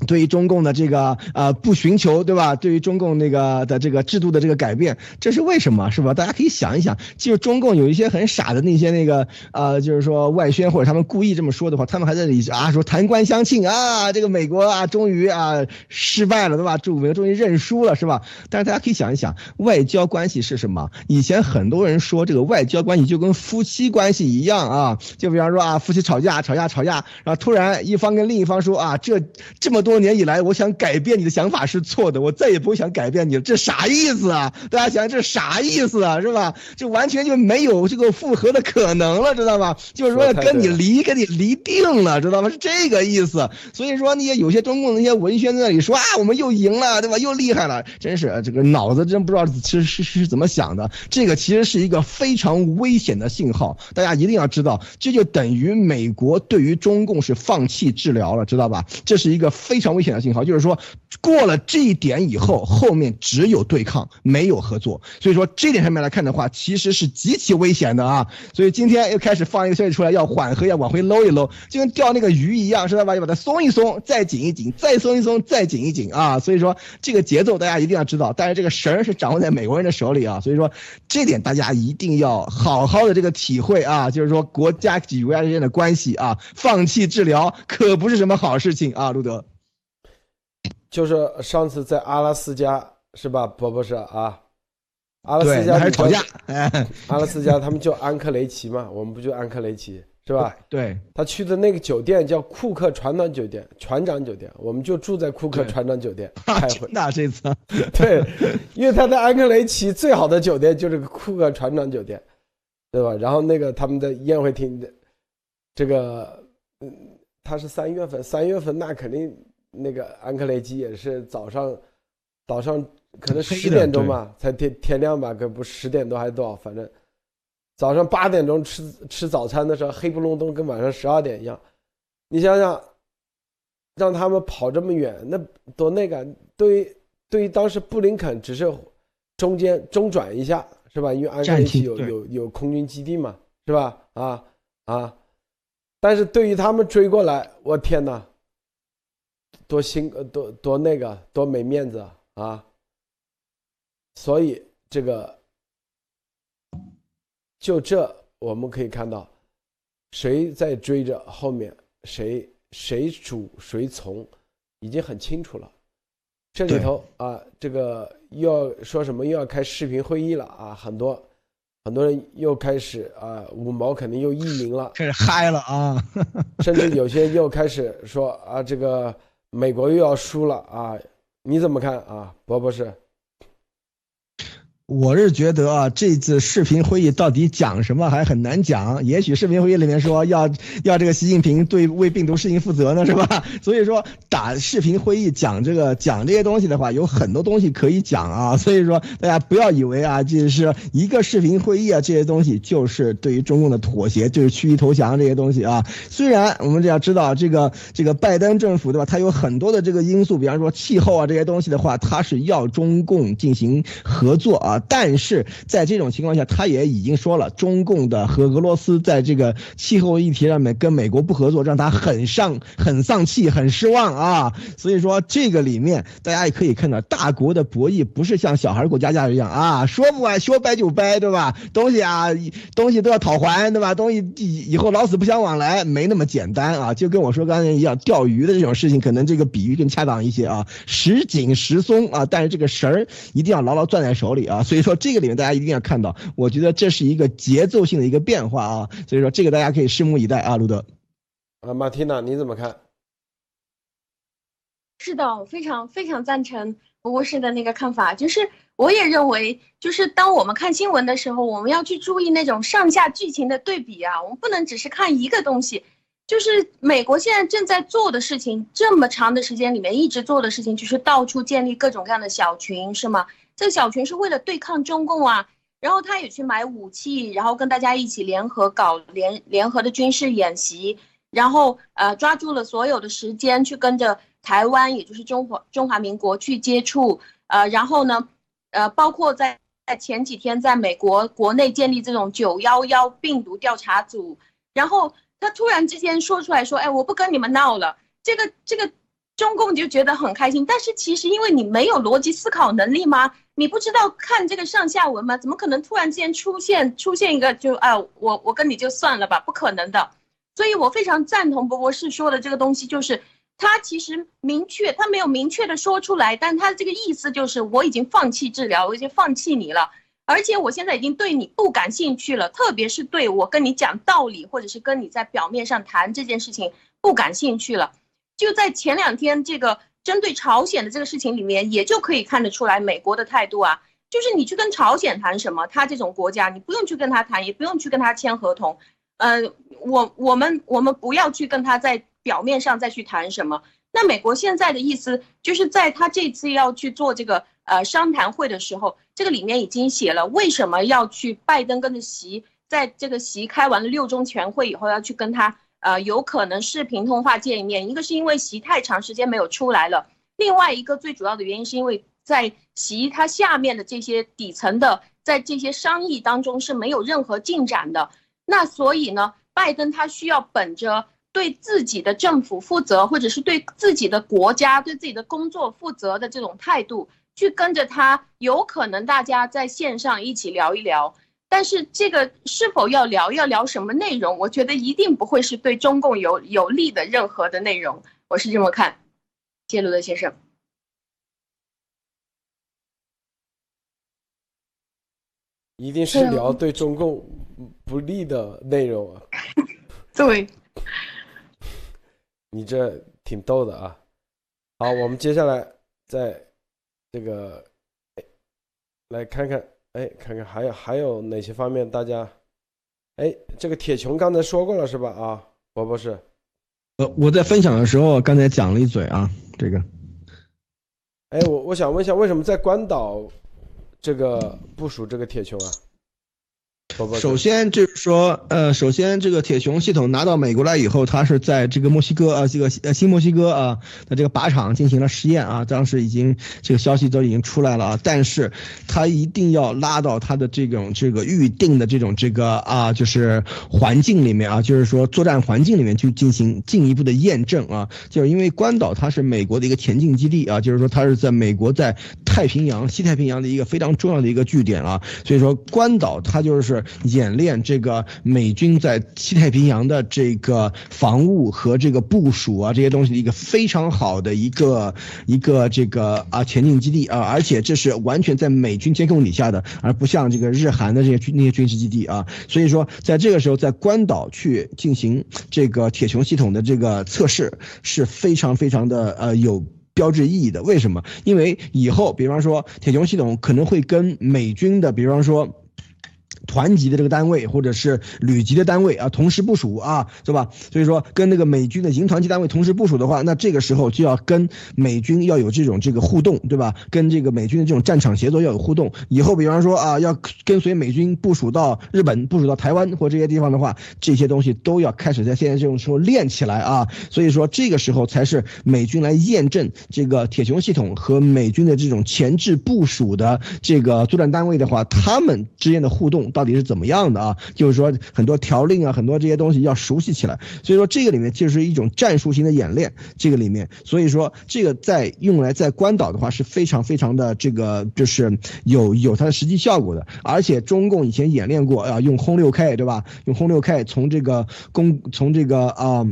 对于中共的这个呃不寻求对吧？对于中共那个的这个制度的这个改变，这是为什么是吧？大家可以想一想，就是中共有一些很傻的那些那个呃，就是说外宣或者他们故意这么说的话，他们还在那里啊说谈官相庆啊，这个美国啊终于啊失败了对吧？中美国终于认输了是吧？但是大家可以想一想，外交关系是什么？以前很多人说这个外交关系就跟夫妻关系一样啊，就比方说啊夫妻吵架吵架吵架，然后突然一方跟另一方说啊这这么。多年以来，我想改变你的想法是错的，我再也不会想改变你了。这啥意思啊？大家想这啥意思啊？是吧？这完全就没有这个复合的可能了，知道吧？就是说跟你离，跟你离定了，知道吗？是这个意思。所以说，那些有些中共那些文宣在那里说啊，我们又赢了，对吧？又厉害了，真是这个脑子真不知道是是是怎么想的。这个其实是一个非常危险的信号，大家一定要知道，这就等于美国对于中共是放弃治疗了，知道吧？这是一个非非常危险的信号，就是说过了这一点以后，后面只有对抗，没有合作。所以说这点上面来看的话，其实是极其危险的啊。所以今天又开始放一个消息出来，要缓和，要往回搂一搂，就跟钓那个鱼一样，知道吧？要把它松一松，再紧一紧，再松一松，再紧一紧啊。所以说这个节奏大家一定要知道，但是这个绳是掌握在美国人的手里啊。所以说这点大家一定要好好的这个体会啊，就是说国家与国家之间的关系啊，放弃治疗可不是什么好事情啊，路德。就是上次在阿拉斯加是吧，不不是啊，阿拉斯加还是吵架，阿拉斯加他们叫安克雷奇嘛，我们不就安克雷奇是吧？对，他去的那个酒店叫库克船长酒店，船长酒店，我们就住在库克船长酒店 开会。那这次，对，因为他在安克雷奇最好的酒店就是个库克船长酒店，对吧？然后那个他们的宴会厅的这个，嗯，他是三月份，三月份那肯定。那个安克雷基也是早上，早上可能十点钟吧，才天天亮吧，可不十点多还是多少，反正早上八点钟吃吃早餐的时候，黑不隆咚，跟晚上十二点一样。你想想，让他们跑这么远，那多那个。对于对于当时布林肯只是中间中转一下，是吧？因为安克雷基有有有空军基地嘛，是吧？啊啊！但是对于他们追过来，我天哪！多辛呃多多那个多没面子啊！所以这个就这我们可以看到，谁在追着后面，谁谁主谁从，已经很清楚了。这里头啊，这个又要说什么？又要开视频会议了啊！很多很多人又开始啊，五毛肯定又意淫了，开始嗨了啊！甚至有些又开始说啊，这个。美国又要输了啊！你怎么看啊，博博士？我是觉得啊，这次视频会议到底讲什么还很难讲。也许视频会议里面说要要这个习近平对为病毒事情负责呢，是吧？所以说打视频会议讲这个讲这些东西的话，有很多东西可以讲啊。所以说大家不要以为啊，这是一个视频会议啊，这些东西就是对于中共的妥协，就是趋于投降这些东西啊。虽然我们只要知道这个这个拜登政府对吧，他有很多的这个因素，比方说气候啊这些东西的话，他是要中共进行合作啊。但是在这种情况下，他也已经说了，中共的和俄罗斯在这个气候议题上面跟美国不合作，让他很上很丧气，很失望啊。所以说这个里面，大家也可以看到，大国的博弈不是像小孩过家家一样啊，说不完说掰就掰，对吧？东西啊，东西都要讨还，对吧？东西以以后老死不相往来，没那么简单啊。就跟我说刚才一样，钓鱼的这种事情，可能这个比喻更恰当一些啊，时紧时松啊，但是这个绳儿一定要牢牢攥在手里啊。所以说。这个里面大家一定要看到，我觉得这是一个节奏性的一个变化啊，所以说这个大家可以拭目以待啊，路德。啊，马蒂娜你怎么看？是的，我非常非常赞成博博士的那个看法，就是我也认为，就是当我们看新闻的时候，我们要去注意那种上下剧情的对比啊，我们不能只是看一个东西。就是美国现在正在做的事情，这么长的时间里面一直做的事情，就是到处建立各种各样的小群，是吗？这个小群是为了对抗中共啊，然后他也去买武器，然后跟大家一起联合搞联联合的军事演习，然后呃抓住了所有的时间去跟着台湾，也就是中华中华民国去接触，呃，然后呢，呃，包括在在前几天在美国国内建立这种九幺幺病毒调查组，然后他突然之间说出来说，哎，我不跟你们闹了，这个这个。中共就觉得很开心，但是其实因为你没有逻辑思考能力吗？你不知道看这个上下文吗？怎么可能突然之间出现出现一个就啊，我我跟你就算了吧，不可能的。所以我非常赞同博博士说的这个东西，就是他其实明确，他没有明确的说出来，但他这个意思就是我已经放弃治疗，我已经放弃你了，而且我现在已经对你不感兴趣了，特别是对我跟你讲道理，或者是跟你在表面上谈这件事情不感兴趣了。就在前两天这个针对朝鲜的这个事情里面，也就可以看得出来美国的态度啊，就是你去跟朝鲜谈什么，他这种国家你不用去跟他谈，也不用去跟他签合同，呃，我我们我们不要去跟他在表面上再去谈什么。那美国现在的意思就是在他这次要去做这个呃商谈会的时候，这个里面已经写了为什么要去拜登跟着习，在这个习开完了六中全会以后要去跟他呃有可能视频通话见一面，一个是因为习太长时间没有出来了，另外一个最主要的原因是因为在习他下面的这些底层的在这些商议当中是没有任何进展的，那所以呢，拜登他需要本着。对自己的政府负责，或者是对自己的国家、对自己的工作负责的这种态度，去跟着他，有可能大家在线上一起聊一聊。但是这个是否要聊，要聊什么内容？我觉得一定不会是对中共有有利的任何的内容，我是这么看。谢鲁德先生，一定是聊对中共不利的内容啊。对。你这挺逗的啊！好，我们接下来在这个来看看，哎，看看还有还有哪些方面大家，哎，这个铁穹刚才说过了是吧？啊，博博士，呃，我在分享的时候刚才讲了一嘴啊，这个，哎，我我想问一下，为什么在关岛这个部署这个铁穹啊？首先就是说，呃，首先这个铁穹系统拿到美国来以后，它是在这个墨西哥啊，这个呃新墨西哥啊的这个靶场进行了实验啊，当时已经这个消息都已经出来了啊，但是它一定要拉到它的这种这个预定的这种这个啊，就是环境里面啊，就是说作战环境里面去进行进一步的验证啊，就是因为关岛它是美国的一个前进基地啊，就是说它是在美国在太平洋西太平洋的一个非常重要的一个据点啊，所以说关岛它就是。演练这个美军在西太平洋的这个防务和这个部署啊，这些东西的一个非常好的一个一个这个啊前进基地啊，而且这是完全在美军监控底下的，而不像这个日韩的这些军那些军事基地啊。所以说，在这个时候在关岛去进行这个铁穹系统的这个测试是非常非常的呃有标志意义的。为什么？因为以后比方说铁穹系统可能会跟美军的，比方说。团级的这个单位或者是旅级的单位啊，同时部署啊，是吧？所以说跟那个美军的营团级单位同时部署的话，那这个时候就要跟美军要有这种这个互动，对吧？跟这个美军的这种战场协作要有互动。以后比方说啊，要跟随美军部署到日本、部署到台湾或这些地方的话，这些东西都要开始在现在这种时候练起来啊。所以说这个时候才是美军来验证这个铁穹系统和美军的这种前置部署的这个作战单位的话，他们之间的互动。到底是怎么样的啊？就是说很多条令啊，很多这些东西要熟悉起来。所以说这个里面就是一种战术性的演练。这个里面，所以说这个在用来在关岛的话是非常非常的这个就是有有它的实际效果的。而且中共以前演练过啊，用轰六 K 对吧？用轰六 K 从这个攻从这个啊。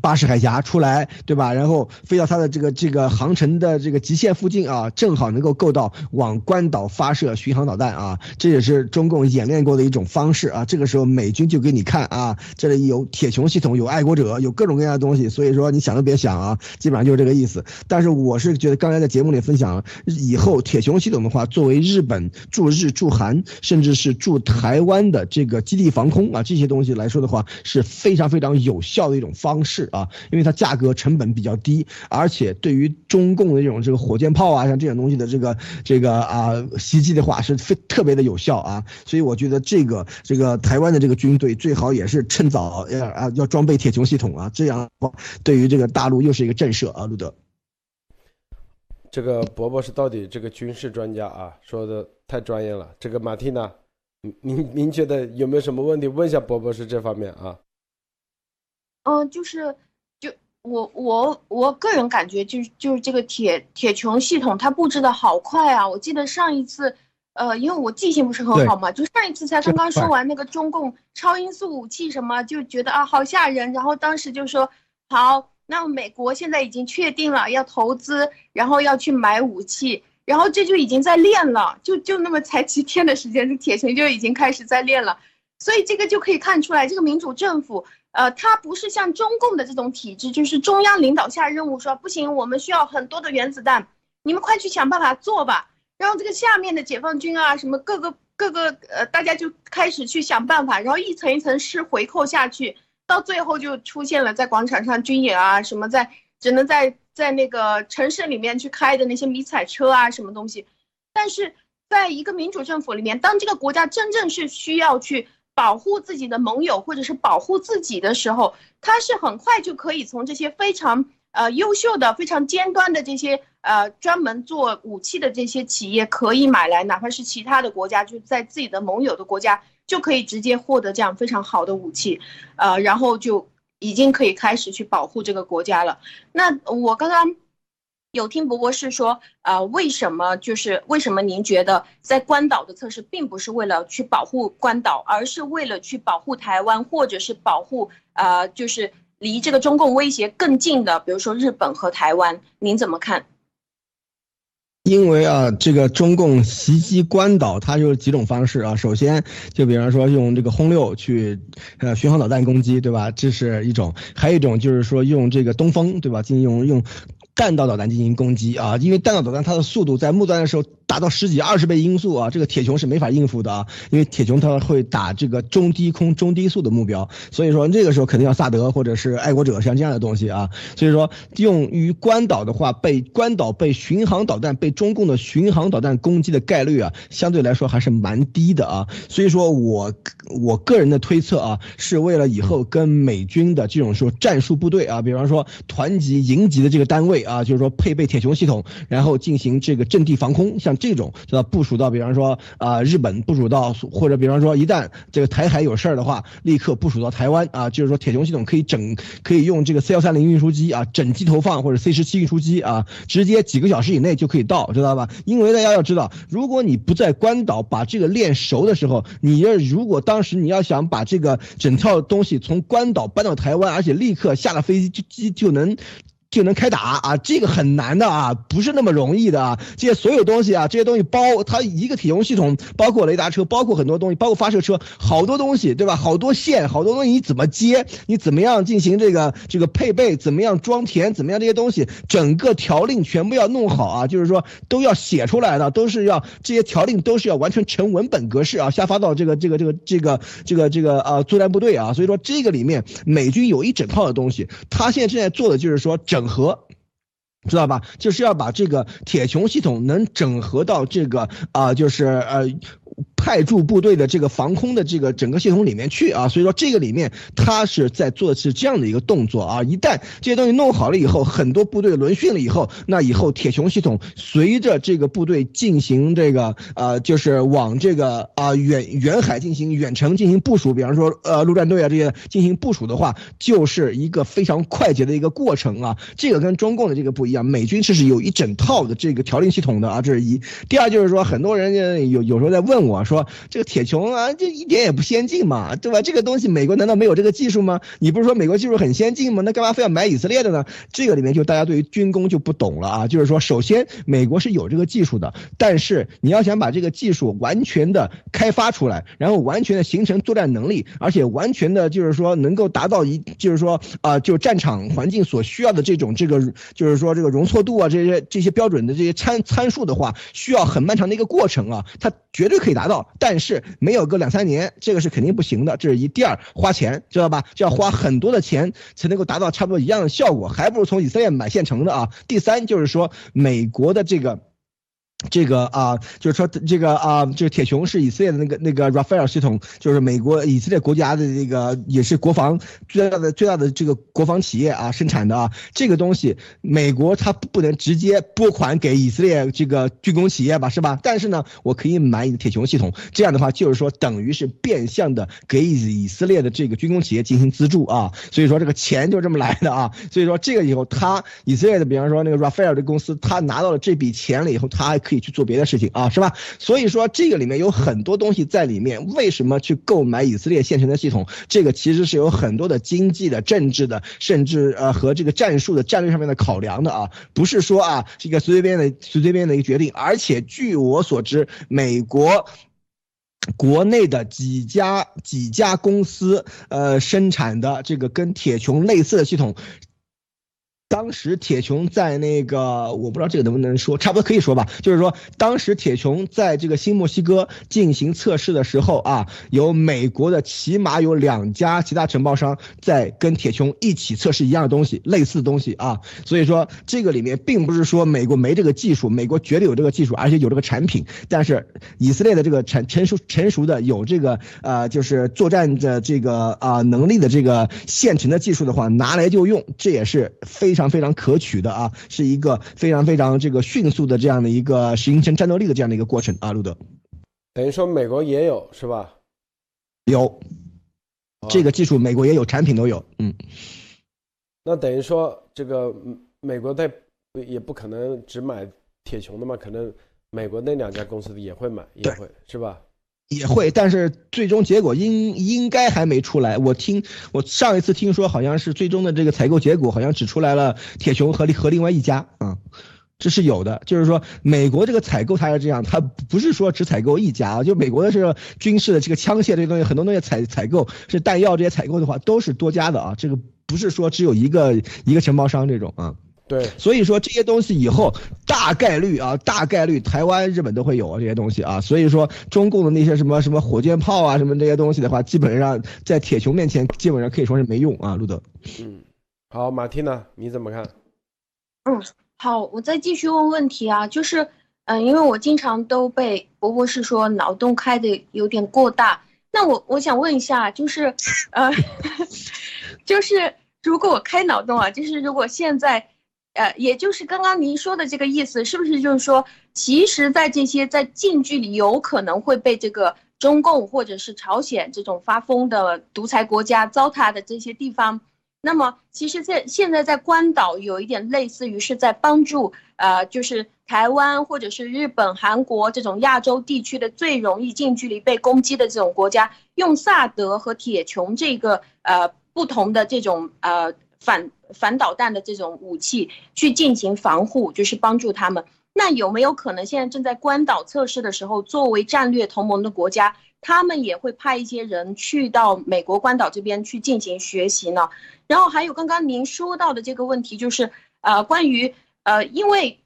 巴士海峡出来，对吧？然后飞到它的这个这个航程的这个极限附近啊，正好能够够到往关岛发射巡航导弹啊，这也是中共演练过的一种方式啊。这个时候美军就给你看啊，这里有铁穹系统，有爱国者，有各种各样的东西，所以说你想都别想啊，基本上就是这个意思。但是我是觉得刚才在节目里分享了，以后铁穹系统的话，作为日本驻日驻韩，甚至是驻台湾的这个基地防空啊这些东西来说的话，是非常非常有效的一种方式。是啊，因为它价格成本比较低，而且对于中共的这种这个火箭炮啊，像这种东西的这个这个啊袭击的话，是非特别的有效啊。所以我觉得这个这个台湾的这个军队最好也是趁早要啊要装备铁穹系统啊，这样对于这个大陆又是一个震慑啊。路德，这个伯伯是到底这个军事专家啊，说的太专业了。这个马蒂娜，您您觉得有没有什么问题问一下伯伯是这方面啊？嗯，就是，就我我我个人感觉，就是就是这个铁铁穹系统，它布置的好快啊！我记得上一次，呃，因为我记性不是很好嘛，就上一次才刚刚说完那个中共超音速武器什么，就觉得啊好吓人，然后当时就说好，那美国现在已经确定了要投资，然后要去买武器，然后这就已经在练了，就就那么才几天的时间，这铁穹就已经开始在练了，所以这个就可以看出来，这个民主政府。呃，它不是像中共的这种体制，就是中央领导下任务说不行，我们需要很多的原子弹，你们快去想办法做吧。然后这个下面的解放军啊，什么各个各个呃，大家就开始去想办法，然后一层一层是回扣下去，到最后就出现了在广场上军演啊，什么在只能在在那个城市里面去开的那些迷彩车啊，什么东西。但是在一个民主政府里面，当这个国家真正是需要去。保护自己的盟友，或者是保护自己的时候，他是很快就可以从这些非常呃优秀的、非常尖端的这些呃专门做武器的这些企业可以买来，哪怕是其他的国家，就在自己的盟友的国家就可以直接获得这样非常好的武器，呃，然后就已经可以开始去保护这个国家了。那我刚刚。有听博博士说，呃，为什么就是为什么您觉得在关岛的测试并不是为了去保护关岛，而是为了去保护台湾，或者是保护呃，就是离这个中共威胁更近的，比如说日本和台湾，您怎么看？因为啊，这个中共袭击关岛，它有几种方式啊。首先，就比方说用这个轰六去，呃，巡航导弹攻击，对吧？这是一种；还有一种就是说用这个东风，对吧？进行用用。弹道导弹进行攻击啊，因为弹道导弹它的速度在末端的时候达到十几二十倍音速啊，这个铁穹是没法应付的啊，因为铁穹它会打这个中低空中低速的目标，所以说这个时候肯定要萨德或者是爱国者像这样的东西啊，所以说用于关岛的话，被关岛被巡航导弹被中共的巡航导弹攻击的概率啊，相对来说还是蛮低的啊，所以说我我个人的推测啊，是为了以后跟美军的这种说战术部队啊，比方说团级营级的这个单位。啊，就是说配备铁穹系统，然后进行这个阵地防空，像这种，知道部署到，比方说啊，日本部署到，或者比方说一旦这个台海有事儿的话，立刻部署到台湾啊，就是说铁穹系统可以整，可以用这个 C 幺三零运输机啊，整机投放或者 C 十七运输机啊，直接几个小时以内就可以到，知道吧？因为大家要知道，如果你不在关岛把这个练熟的时候，你要如果当时你要想把这个整套东西从关岛搬到台湾，而且立刻下了飞机就机就能。就能开打啊，这个很难的啊，不是那么容易的啊。这些所有东西啊，这些东西包它一个铁穹系统，包括雷达车，包括很多东西，包括发射车，好多东西，对吧？好多线，好多东西，你怎么接？你怎么样进行这个这个配备？怎么样装填？怎么样这些东西，整个条令全部要弄好啊，就是说都要写出来的，都是要这些条令都是要完全成文本格式啊，下发到这个这个这个这个这个这个呃作战部队啊。所以说这个里面美军有一整套的东西，他现在正在做的就是说整。整合，知道吧？就是要把这个铁穹系统能整合到这个啊，就是呃。派驻部队的这个防空的这个整个系统里面去啊，所以说这个里面他是在做的是这样的一个动作啊。一旦这些东西弄好了以后，很多部队轮训了以后，那以后铁穹系统随着这个部队进行这个呃，就是往这个啊远远海进行远程进行部署，比方说呃陆战队啊这些进行部署的话，就是一个非常快捷的一个过程啊。这个跟中共的这个不一样，美军这是有一整套的这个条令系统的啊，这是一。第二就是说，很多人有有时候在问问我说。说这个铁穹啊，这一点也不先进嘛，对吧？这个东西美国难道没有这个技术吗？你不是说美国技术很先进吗？那干嘛非要买以色列的呢？这个里面就大家对于军工就不懂了啊。就是说，首先美国是有这个技术的，但是你要想把这个技术完全的开发出来，然后完全的形成作战能力，而且完全的就是说能够达到一，就是说啊，就战场环境所需要的这种这个，就是说这个容错度啊，这些这些标准的这些参参数的话，需要很漫长的一个过程啊，它绝对可以达到。但是没有个两三年，这个是肯定不行的。这是一，第二花钱，知道吧？就要花很多的钱才能够达到差不多一样的效果，还不如从以色列买现成的啊。第三就是说，美国的这个。这个啊，就是说这个啊，这个铁穹是以色列的那个那个 Rafael 系统，就是美国以色列国家的这个也是国防最大的最大的这个国防企业啊生产的啊。这个东西美国它不能直接拨款给以色列这个军工企业吧，是吧？但是呢，我可以买你的铁穹系统，这样的话就是说等于是变相的给以色列的这个军工企业进行资助啊。所以说这个钱就这么来的啊。所以说这个以后他以色列的，比方说那个 Rafael 的公司，他拿到了这笔钱了以后，他。可以去做别的事情啊，是吧？所以说这个里面有很多东西在里面。为什么去购买以色列现成的系统？这个其实是有很多的经济的、政治的，甚至呃和这个战术的战略上面的考量的啊，不是说啊这个随随便的随随便的一个决定。而且据我所知，美国。国内的几家几家公司呃生产的这个跟铁穹类似的系统。当时铁穹在那个，我不知道这个能不能说，差不多可以说吧。就是说，当时铁穹在这个新墨西哥进行测试的时候啊，有美国的起码有两家其他承包商在跟铁穹一起测试一样的东西，类似的东西啊。所以说，这个里面并不是说美国没这个技术，美国绝对有这个技术，而且有这个产品。但是以色列的这个成成熟成熟的有这个呃，就是作战的这个啊能力的这个现成的技术的话，拿来就用，这也是非。非常非常可取的啊，是一个非常非常这个迅速的这样的一个形成战斗力的这样的一个过程啊，路德，等于说美国也有是吧？有，这个技术美国也有，产品都有，嗯。那等于说这个美国在也不可能只买铁穹的嘛，可能美国那两家公司的也会买，也会是吧？也会，但是最终结果应应该还没出来。我听我上一次听说，好像是最终的这个采购结果，好像只出来了铁穹和和另外一家啊，这是有的。就是说，美国这个采购它是这样，它不是说只采购一家啊，就美国的是军事的这个枪械这些东西，很多东西采采购是弹药这些采购的话，都是多家的啊，这个不是说只有一个一个承包商这种啊。对，所以说这些东西以后大概率啊，大概率台湾、日本都会有啊这些东西啊。所以说中共的那些什么什么火箭炮啊，什么这些东西的话，基本上在铁穹面前，基本上可以说是没用啊。路德，嗯，好，马蒂娜？你怎么看？嗯，好，我再继续问问题啊，就是，嗯，因为我经常都被博博士说脑洞开的有点过大，那我我想问一下，就是，呃，就是如果我开脑洞啊，就是如果现在。呃，也就是刚刚您说的这个意思，是不是就是说，其实，在这些在近距离有可能会被这个中共或者是朝鲜这种发疯的独裁国家糟蹋的这些地方，那么其实，在现在在关岛有一点类似于是在帮助，呃，就是台湾或者是日本、韩国这种亚洲地区的最容易近距离被攻击的这种国家，用萨德和铁穹这个呃不同的这种呃。反反导弹的这种武器去进行防护，就是帮助他们。那有没有可能现在正在关岛测试的时候，作为战略同盟的国家，他们也会派一些人去到美国关岛这边去进行学习呢？然后还有刚刚您说到的这个问题，就是呃，关于呃，因为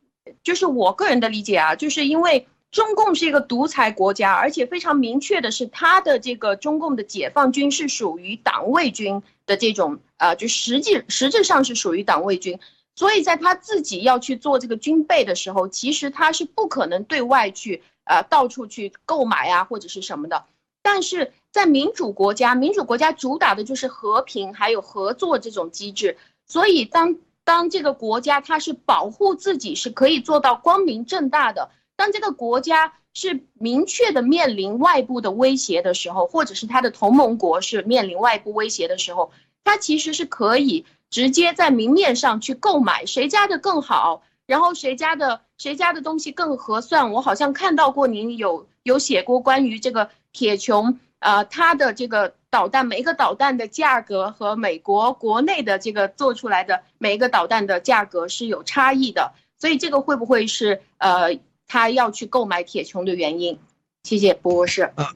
就是我个人的理解啊，就是因为中共是一个独裁国家，而且非常明确的是，他的这个中共的解放军是属于党卫军。的这种呃，就实际实质上是属于党卫军，所以在他自己要去做这个军备的时候，其实他是不可能对外去呃到处去购买啊或者是什么的。但是在民主国家，民主国家主打的就是和平还有合作这种机制，所以当当这个国家它是保护自己是可以做到光明正大的，当这个国家。是明确的面临外部的威胁的时候，或者是他的同盟国是面临外部威胁的时候，他其实是可以直接在明面上去购买谁家的更好，然后谁家的谁家的东西更合算。我好像看到过您有有写过关于这个铁穹，呃，它的这个导弹每一个导弹的价格和美国国内的这个做出来的每一个导弹的价格是有差异的，所以这个会不会是呃？他要去购买铁穹的原因，谢谢博士。啊，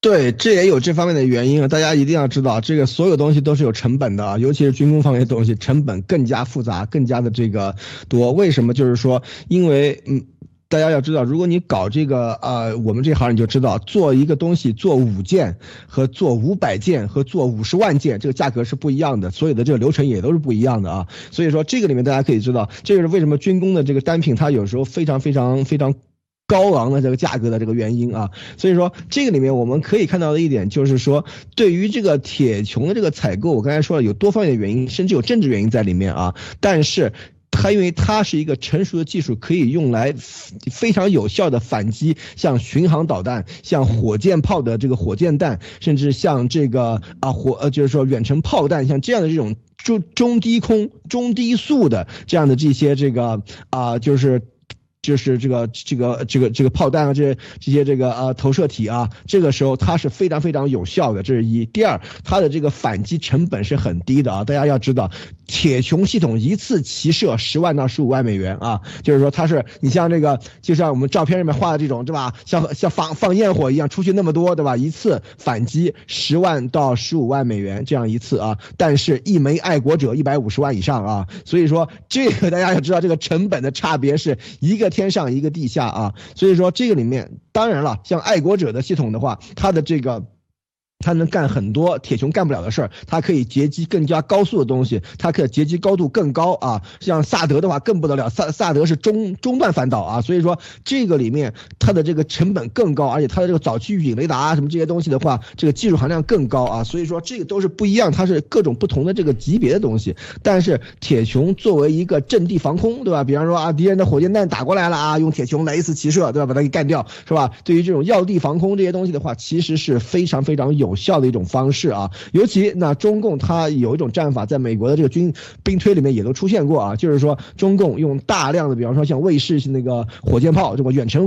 对，这也有这方面的原因啊。大家一定要知道，这个所有东西都是有成本的啊，尤其是军工方面的东西，成本更加复杂，更加的这个多。为什么？就是说，因为嗯。大家要知道，如果你搞这个，呃，我们这行你就知道，做一个东西做五件和做五百件和做五十万件，这个价格是不一样的，所有的这个流程也都是不一样的啊。所以说这个里面大家可以知道，这个是为什么军工的这个单品它有时候非常非常非常高昂的这个价格的这个原因啊。所以说这个里面我们可以看到的一点就是说，对于这个铁穹的这个采购，我刚才说了有多方面的原因，甚至有政治原因在里面啊。但是。它因为它是一个成熟的技术，可以用来非常有效的反击像巡航导弹、像火箭炮的这个火箭弹，甚至像这个啊火呃就是说远程炮弹，像这样的这种中中低空、中低速的这样的这些这个啊就是就是这个这个这个这个炮弹啊，这这些这个呃投射体啊，这个时候它是非常非常有效的，这是一。第二，它的这个反击成本是很低的啊，大家要知道，铁穹系统一次齐射十万到十五万美元啊，就是说它是你像这个，就像我们照片上面画的这种，对吧？像像放放焰火一样出去那么多，对吧？一次反击十万到十五万美元这样一次啊，但是一枚爱国者一百五十万以上啊，所以说这个大家要知道，这个成本的差别是一个。天上一个地下啊，所以说这个里面当然了，像爱国者的系统的话，它的这个。它能干很多铁穹干不了的事儿，它可以截击更加高速的东西，它可以截击高度更高啊。像萨德的话更不得了，萨萨德是中中段反导啊，所以说这个里面它的这个成本更高，而且它的这个早期预警雷达啊什么这些东西的话，这个技术含量更高啊，所以说这个都是不一样，它是各种不同的这个级别的东西。但是铁穹作为一个阵地防空，对吧？比方说啊，敌人的火箭弹打过来了啊，用铁穹来一次齐射，对吧？把它给干掉，是吧？对于这种要地防空这些东西的话，其实是非常非常有。有效的一种方式啊，尤其那中共它有一种战法，在美国的这个军兵推里面也都出现过啊，就是说中共用大量的，比方说像卫士那个火箭炮，这个远程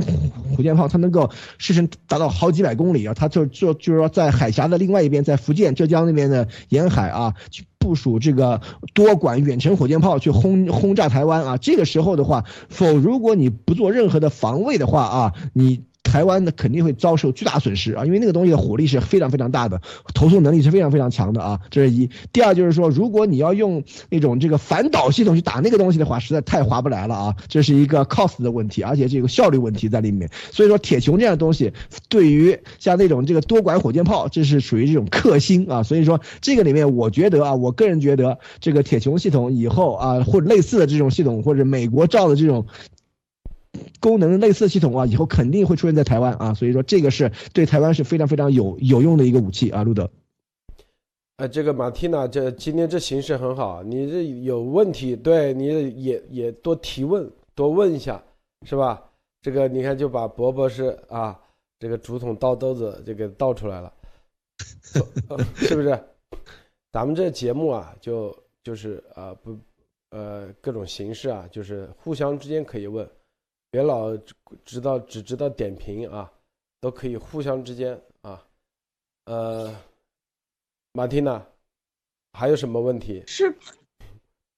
火箭炮，它能够射程达到好几百公里啊，它就就就是说在海峡的另外一边，在福建、浙江那边的沿海啊，去部署这个多管远程火箭炮去轰轰炸台湾啊，这个时候的话，否如果你不做任何的防卫的话啊，你。台湾呢肯定会遭受巨大损失啊，因为那个东西的火力是非常非常大的，投送能力是非常非常强的啊，这是一。第二就是说，如果你要用那种这个反导系统去打那个东西的话，实在太划不来了啊，这是一个 cost 的问题，而且这个效率问题在里面。所以说，铁穹这样的东西，对于像那种这个多管火箭炮，这是属于这种克星啊。所以说，这个里面我觉得啊，我个人觉得这个铁穹系统以后啊，或者类似的这种系统，或者美国造的这种。功能类似系统啊，以后肯定会出现在台湾啊，所以说这个是对台湾是非常非常有有用的一个武器啊，路德。呃，这个马蒂娜，这今天这形势很好，你这有问题，对你也也多提问，多问一下，是吧？这个你看就把博博士啊，这个竹筒倒兜子就给倒出来了，是不是？咱们这节目啊，就就是啊不呃各种形式啊，就是互相之间可以问。别老知道只知道点评啊，都可以互相之间啊，呃，马蒂娜，还有什么问题？是，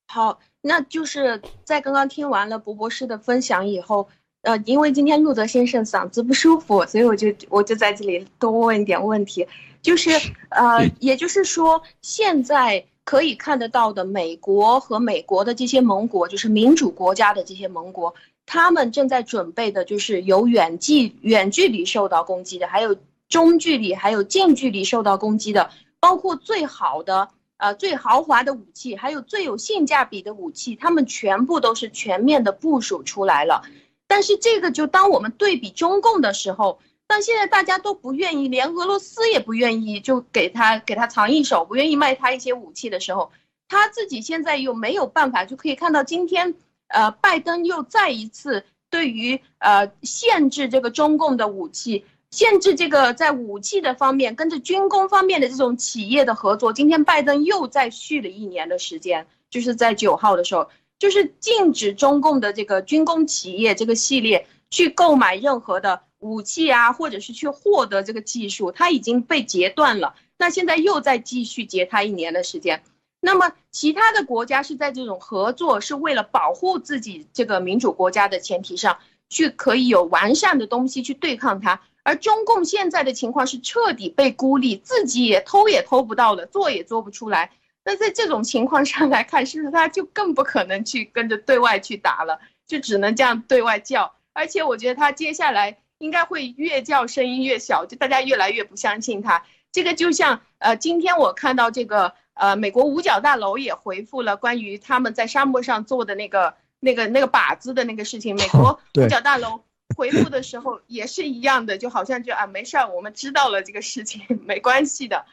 好，那就是在刚刚听完了博博士的分享以后，呃，因为今天路德先生嗓子不舒服，所以我就我就在这里多问一点问题，就是呃，也就是说，现在可以看得到的美国和美国的这些盟国，就是民主国家的这些盟国。他们正在准备的就是有远距远距离受到攻击的，还有中距离，还有近距离受到攻击的，包括最好的、呃最豪华的武器，还有最有性价比的武器，他们全部都是全面的部署出来了。但是这个就当我们对比中共的时候，但现在大家都不愿意，连俄罗斯也不愿意就给他给他藏一手，不愿意卖他一些武器的时候，他自己现在又没有办法，就可以看到今天。呃，拜登又再一次对于呃限制这个中共的武器，限制这个在武器的方面跟着军工方面的这种企业的合作。今天拜登又再续了一年的时间，就是在九号的时候，就是禁止中共的这个军工企业这个系列去购买任何的武器啊，或者是去获得这个技术，它已经被截断了。那现在又在继续截他一年的时间。那么，其他的国家是在这种合作，是为了保护自己这个民主国家的前提上去，可以有完善的东西去对抗它。而中共现在的情况是彻底被孤立，自己也偷也偷不到了，做也做不出来。那在这种情况上来看，是不是他就更不可能去跟着对外去打了，就只能这样对外叫？而且我觉得他接下来应该会越叫声音越小，就大家越来越不相信他。这个就像呃，今天我看到这个。呃，美国五角大楼也回复了关于他们在沙漠上做的那个、那个、那个靶子的那个事情。美国五角大楼回复的时候也是一样的，就好像就啊，没事儿，我们知道了这个事情，没关系的。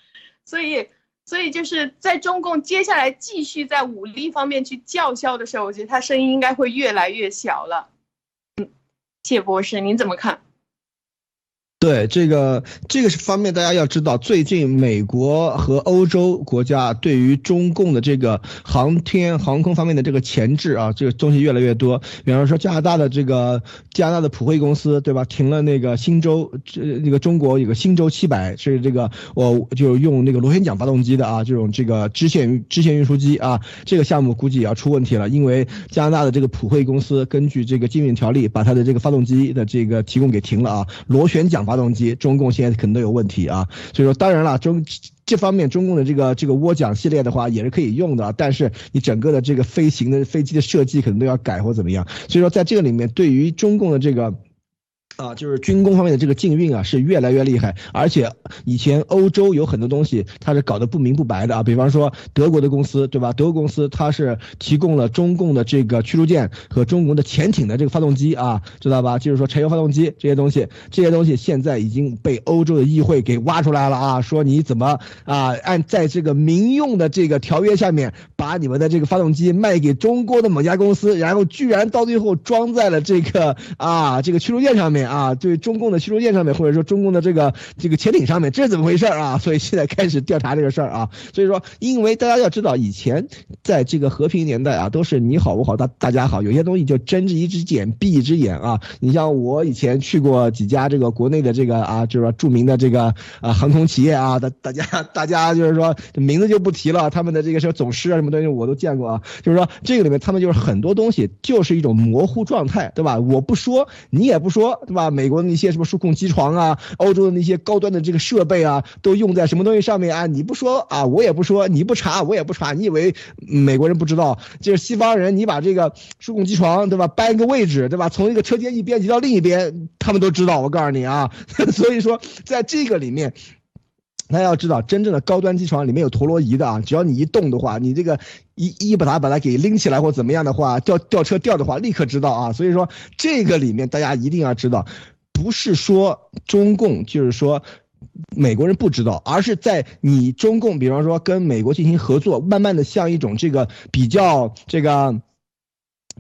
所以，所以就是在中共接下来继续在武力方面去叫嚣的时候，我觉得他声音应该会越来越小了。嗯，谢博士，您怎么看？对这个这个是方面，大家要知道，最近美国和欧洲国家对于中共的这个航天航空方面的这个前置啊，这个东西越来越多。比方说加拿大的这个加拿大的普惠公司，对吧？停了那个新州这那个中国有个新州七百是这个我就用那个螺旋桨发动机的啊，这种这个支线支线运输机啊，这个项目估计也要出问题了，因为加拿大的这个普惠公司根据这个禁运条例，把它的这个发动机的这个提供给停了啊，螺旋桨发。发动机，中共现在可能都有问题啊，所以说当然了，中这方面中共的这个这个涡桨系列的话也是可以用的，但是你整个的这个飞行的飞机的设计可能都要改或怎么样，所以说在这个里面，对于中共的这个。啊，就是军工方面的这个禁运啊，是越来越厉害，而且以前欧洲有很多东西，它是搞得不明不白的啊。比方说德国的公司，对吧？德国公司它是提供了中共的这个驱逐舰和中国的潜艇的这个发动机啊，知道吧？就是说柴油发动机这些东西，这些东西现在已经被欧洲的议会给挖出来了啊，说你怎么啊，按在这个民用的这个条约下面，把你们的这个发动机卖给中国的某家公司，然后居然到最后装在了这个啊这个驱逐舰上面。啊，对中共的驱逐舰上面，或者说中共的这个这个潜艇上面，这是怎么回事啊？所以现在开始调查这个事儿啊。所以说，因为大家要知道，以前在这个和平年代啊，都是你好我好大大家好，有些东西就睁一只眼闭一只眼啊。你像我以前去过几家这个国内的这个啊，就是说著名的这个啊航空企业啊，大大家大家就是说名字就不提了，他们的这个什么总师啊什么东西我都见过啊。就是说这个里面他们就是很多东西就是一种模糊状态，对吧？我不说，你也不说。吧美国的那些什么数控机床啊，欧洲的那些高端的这个设备啊，都用在什么东西上面啊？你不说啊，我也不说；你不查，我也不查。你以为美国人不知道？就是西方人，你把这个数控机床，对吧？搬一个位置，对吧？从一个车间一边移到另一边，他们都知道。我告诉你啊，所以说在这个里面。那要知道，真正的高端机床里面有陀螺仪的啊，只要你一动的话，你这个一一把它把它给拎起来或怎么样的话，吊吊车吊的话，立刻知道啊。所以说这个里面大家一定要知道，不是说中共就是说美国人不知道，而是在你中共，比方说跟美国进行合作，慢慢的像一种这个比较这个。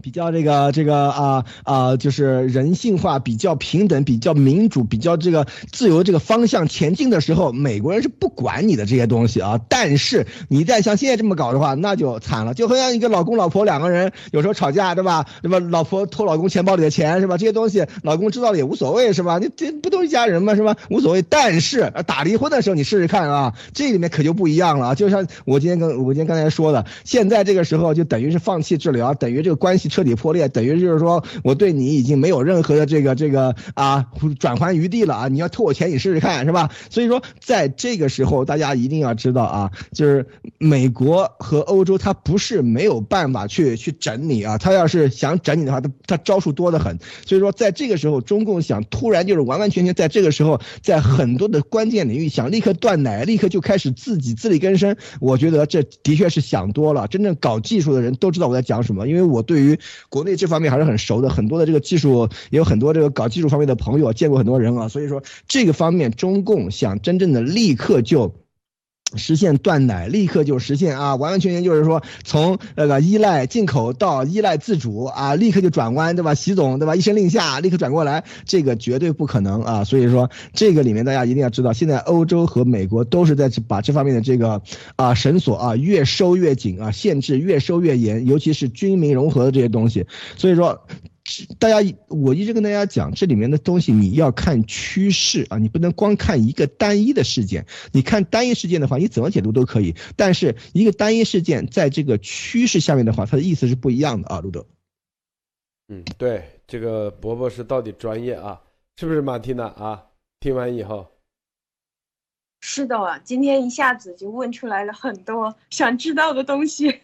比较这个这个啊啊，就是人性化、比较平等、比较民主、比较这个自由这个方向前进的时候，美国人是不管你的这些东西啊。但是你再像现在这么搞的话，那就惨了，就好像一个老公老婆两个人有时候吵架，对吧？对吧？老婆偷老公钱包里的钱，是吧？这些东西老公知道了也无所谓，是吧？你这不都一家人吗？是吧？无所谓。但是打离婚的时候，你试试看啊，这里面可就不一样了。就像我今天跟我今天刚才说的，现在这个时候就等于是放弃治疗，等于这个关系。彻底破裂，等于就是说我对你已经没有任何的这个这个啊转还余地了啊！你要偷我钱，你试试看，是吧？所以说，在这个时候，大家一定要知道啊，就是美国和欧洲，他不是没有办法去去整你啊，他要是想整你的话，他他招数多得很。所以说，在这个时候，中共想突然就是完完全全在这个时候，在很多的关键领域想立刻断奶，立刻就开始自己自力更生，我觉得这的确是想多了。真正搞技术的人都知道我在讲什么，因为我对于国内这方面还是很熟的，很多的这个技术也有很多这个搞技术方面的朋友，见过很多人啊，所以说这个方面中共想真正的立刻就。实现断奶，立刻就实现啊！完完全全就是说，从那个依赖进口到依赖自主啊，立刻就转弯，对吧？习总，对吧？一声令下，立刻转过来，这个绝对不可能啊！所以说，这个里面大家一定要知道，现在欧洲和美国都是在把这方面的这个啊绳索啊越收越紧啊，限制越收越严，尤其是军民融合的这些东西。所以说。大家，我一直跟大家讲，这里面的东西你要看趋势啊，你不能光看一个单一的事件。你看单一事件的话，你怎么解读都可以。但是一个单一事件在这个趋势下面的话，它的意思是不一样的啊，路德。嗯，对，这个伯伯是到底专业啊，是不是马蒂娜啊？听完以后，是的，今天一下子就问出来了很多想知道的东西。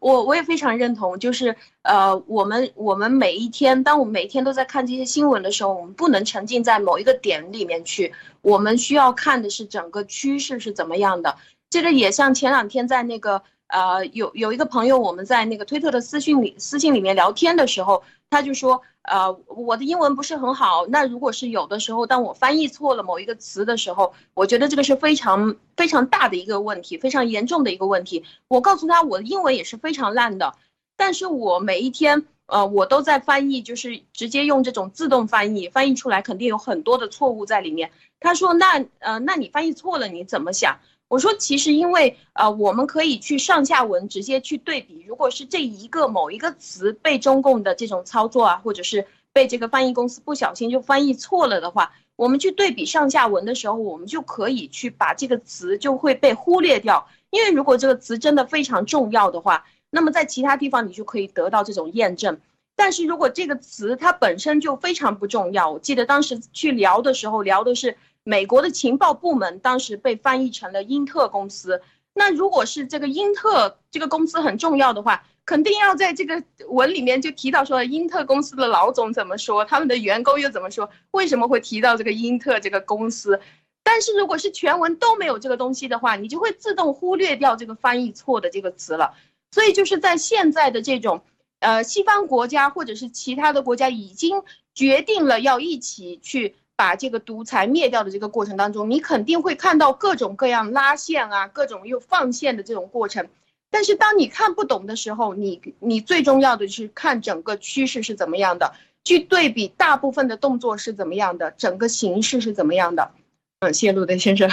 我我也非常认同，就是呃，我们我们每一天，当我们每一天都在看这些新闻的时候，我们不能沉浸在某一个点里面去，我们需要看的是整个趋势是怎么样的。这个也像前两天在那个呃，有有一个朋友，我们在那个推特的私信里私信里面聊天的时候，他就说。呃，我的英文不是很好。那如果是有的时候，当我翻译错了某一个词的时候，我觉得这个是非常非常大的一个问题，非常严重的一个问题。我告诉他，我的英文也是非常烂的，但是我每一天呃，我都在翻译，就是直接用这种自动翻译，翻译出来肯定有很多的错误在里面。他说，那呃，那你翻译错了，你怎么想？我说，其实因为呃，我们可以去上下文直接去对比，如果是这一个某一个词被中共的这种操作啊，或者是被这个翻译公司不小心就翻译错了的话，我们去对比上下文的时候，我们就可以去把这个词就会被忽略掉。因为如果这个词真的非常重要的话，那么在其他地方你就可以得到这种验证。但是如果这个词它本身就非常不重要，我记得当时去聊的时候聊的是美国的情报部门，当时被翻译成了英特公司。那如果是这个英特这个公司很重要的话，肯定要在这个文里面就提到说英特公司的老总怎么说，他们的员工又怎么说，为什么会提到这个英特这个公司？但是如果是全文都没有这个东西的话，你就会自动忽略掉这个翻译错的这个词了。所以就是在现在的这种，呃，西方国家或者是其他的国家已经决定了要一起去把这个独裁灭掉的这个过程当中，你肯定会看到各种各样拉线啊，各种又放线的这种过程。但是当你看不懂的时候，你你最重要的是看整个趋势是怎么样的，去对比大部分的动作是怎么样的，整个形势是怎么样的。嗯，谢路德先生，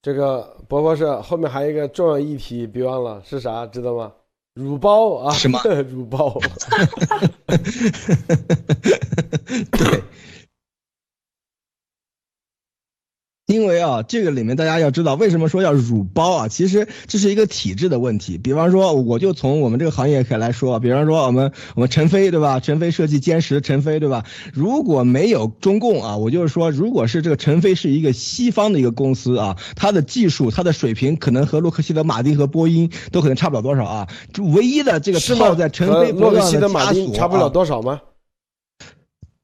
这个博博士后面还有一个重要议题，别忘了是啥，知道吗？乳包啊，什 么乳包？因为啊，这个里面大家要知道，为什么说要乳包啊？其实这是一个体制的问题。比方说，我就从我们这个行业可以来说，比方说我们我们陈飞对吧？陈飞设计歼十，陈飞对吧？如果没有中共啊，我就是说，如果是这个陈飞是一个西方的一个公司啊，它的技术、它的水平可能和洛克希德马丁和波音都可能差不了多少啊。唯一的这个套在陈飞洛克希德马丁差不了多少吗？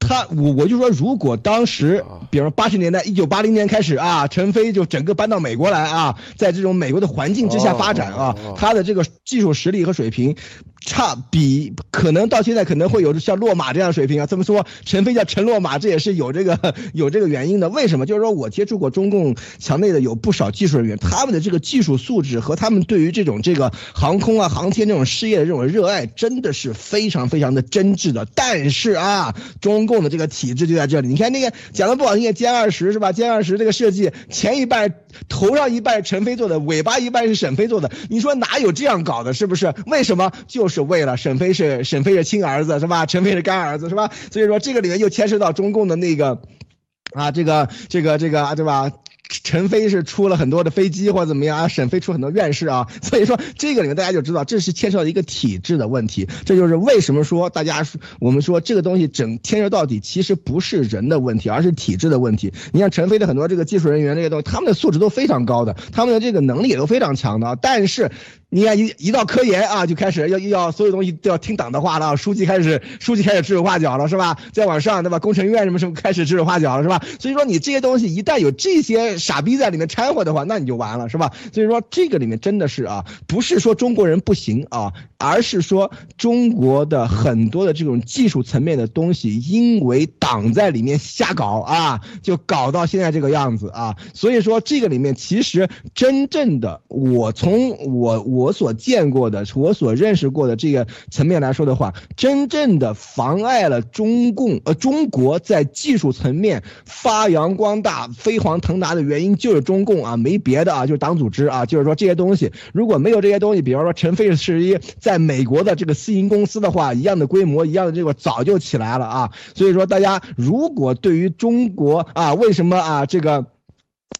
他我我就说，如果当时，比如说八十年代，一九八零年开始啊，陈飞就整个搬到美国来啊，在这种美国的环境之下发展啊，他的这个技术实力和水平。差比可能到现在可能会有像落马这样的水平啊，这么说陈飞叫陈落马，这也是有这个 有这个原因的。为什么？就是说我接触过中共墙内的有不少技术人员，他们的这个技术素质和他们对于这种这个航空啊、航天这种事业的这种热爱，真的是非常非常的真挚的。但是啊，中共的这个体制就在这里。你看那个讲的不好听，歼二十是吧？歼二十这个设计前一半头上一半陈飞做的，尾巴一半是沈飞做的。你说哪有这样搞的？是不是？为什么？就是。是为了沈飞是沈飞是亲儿子是吧？陈飞是干儿子是吧？所以说这个里面又牵涉到中共的那个，啊，这个这个这个对吧？陈飞是出了很多的飞机或者怎么样啊？沈飞出很多院士啊，所以说这个里面大家就知道，这是牵涉到一个体制的问题。这就是为什么说大家我们说这个东西整牵涉到底，其实不是人的问题，而是体制的问题。你像陈飞的很多这个技术人员这些东西，他们的素质都非常高的，他们的这个能力也都非常强的，但是。你看一一到科研啊，就开始要要所有东西都要听党的话了，书记开始书记开始指手画脚了，是吧？再往上对吧？工程院什么什么开始指手画脚了，是吧？所以说你这些东西一旦有这些傻逼在里面掺和的话，那你就完了，是吧？所以说这个里面真的是啊，不是说中国人不行啊，而是说中国的很多的这种技术层面的东西，因为党在里面瞎搞啊，就搞到现在这个样子啊。所以说这个里面其实真正的我从我我。我所见过的，我所认识过的这个层面来说的话，真正的妨碍了中共呃中国在技术层面发扬光大、飞黄腾达的原因，就是中共啊，没别的啊，就是党组织啊，就是说这些东西如果没有这些东西，比方说陈飞是一在美国的这个私营公司的话，一样的规模，一样的这个早就起来了啊。所以说，大家如果对于中国啊，为什么啊这个？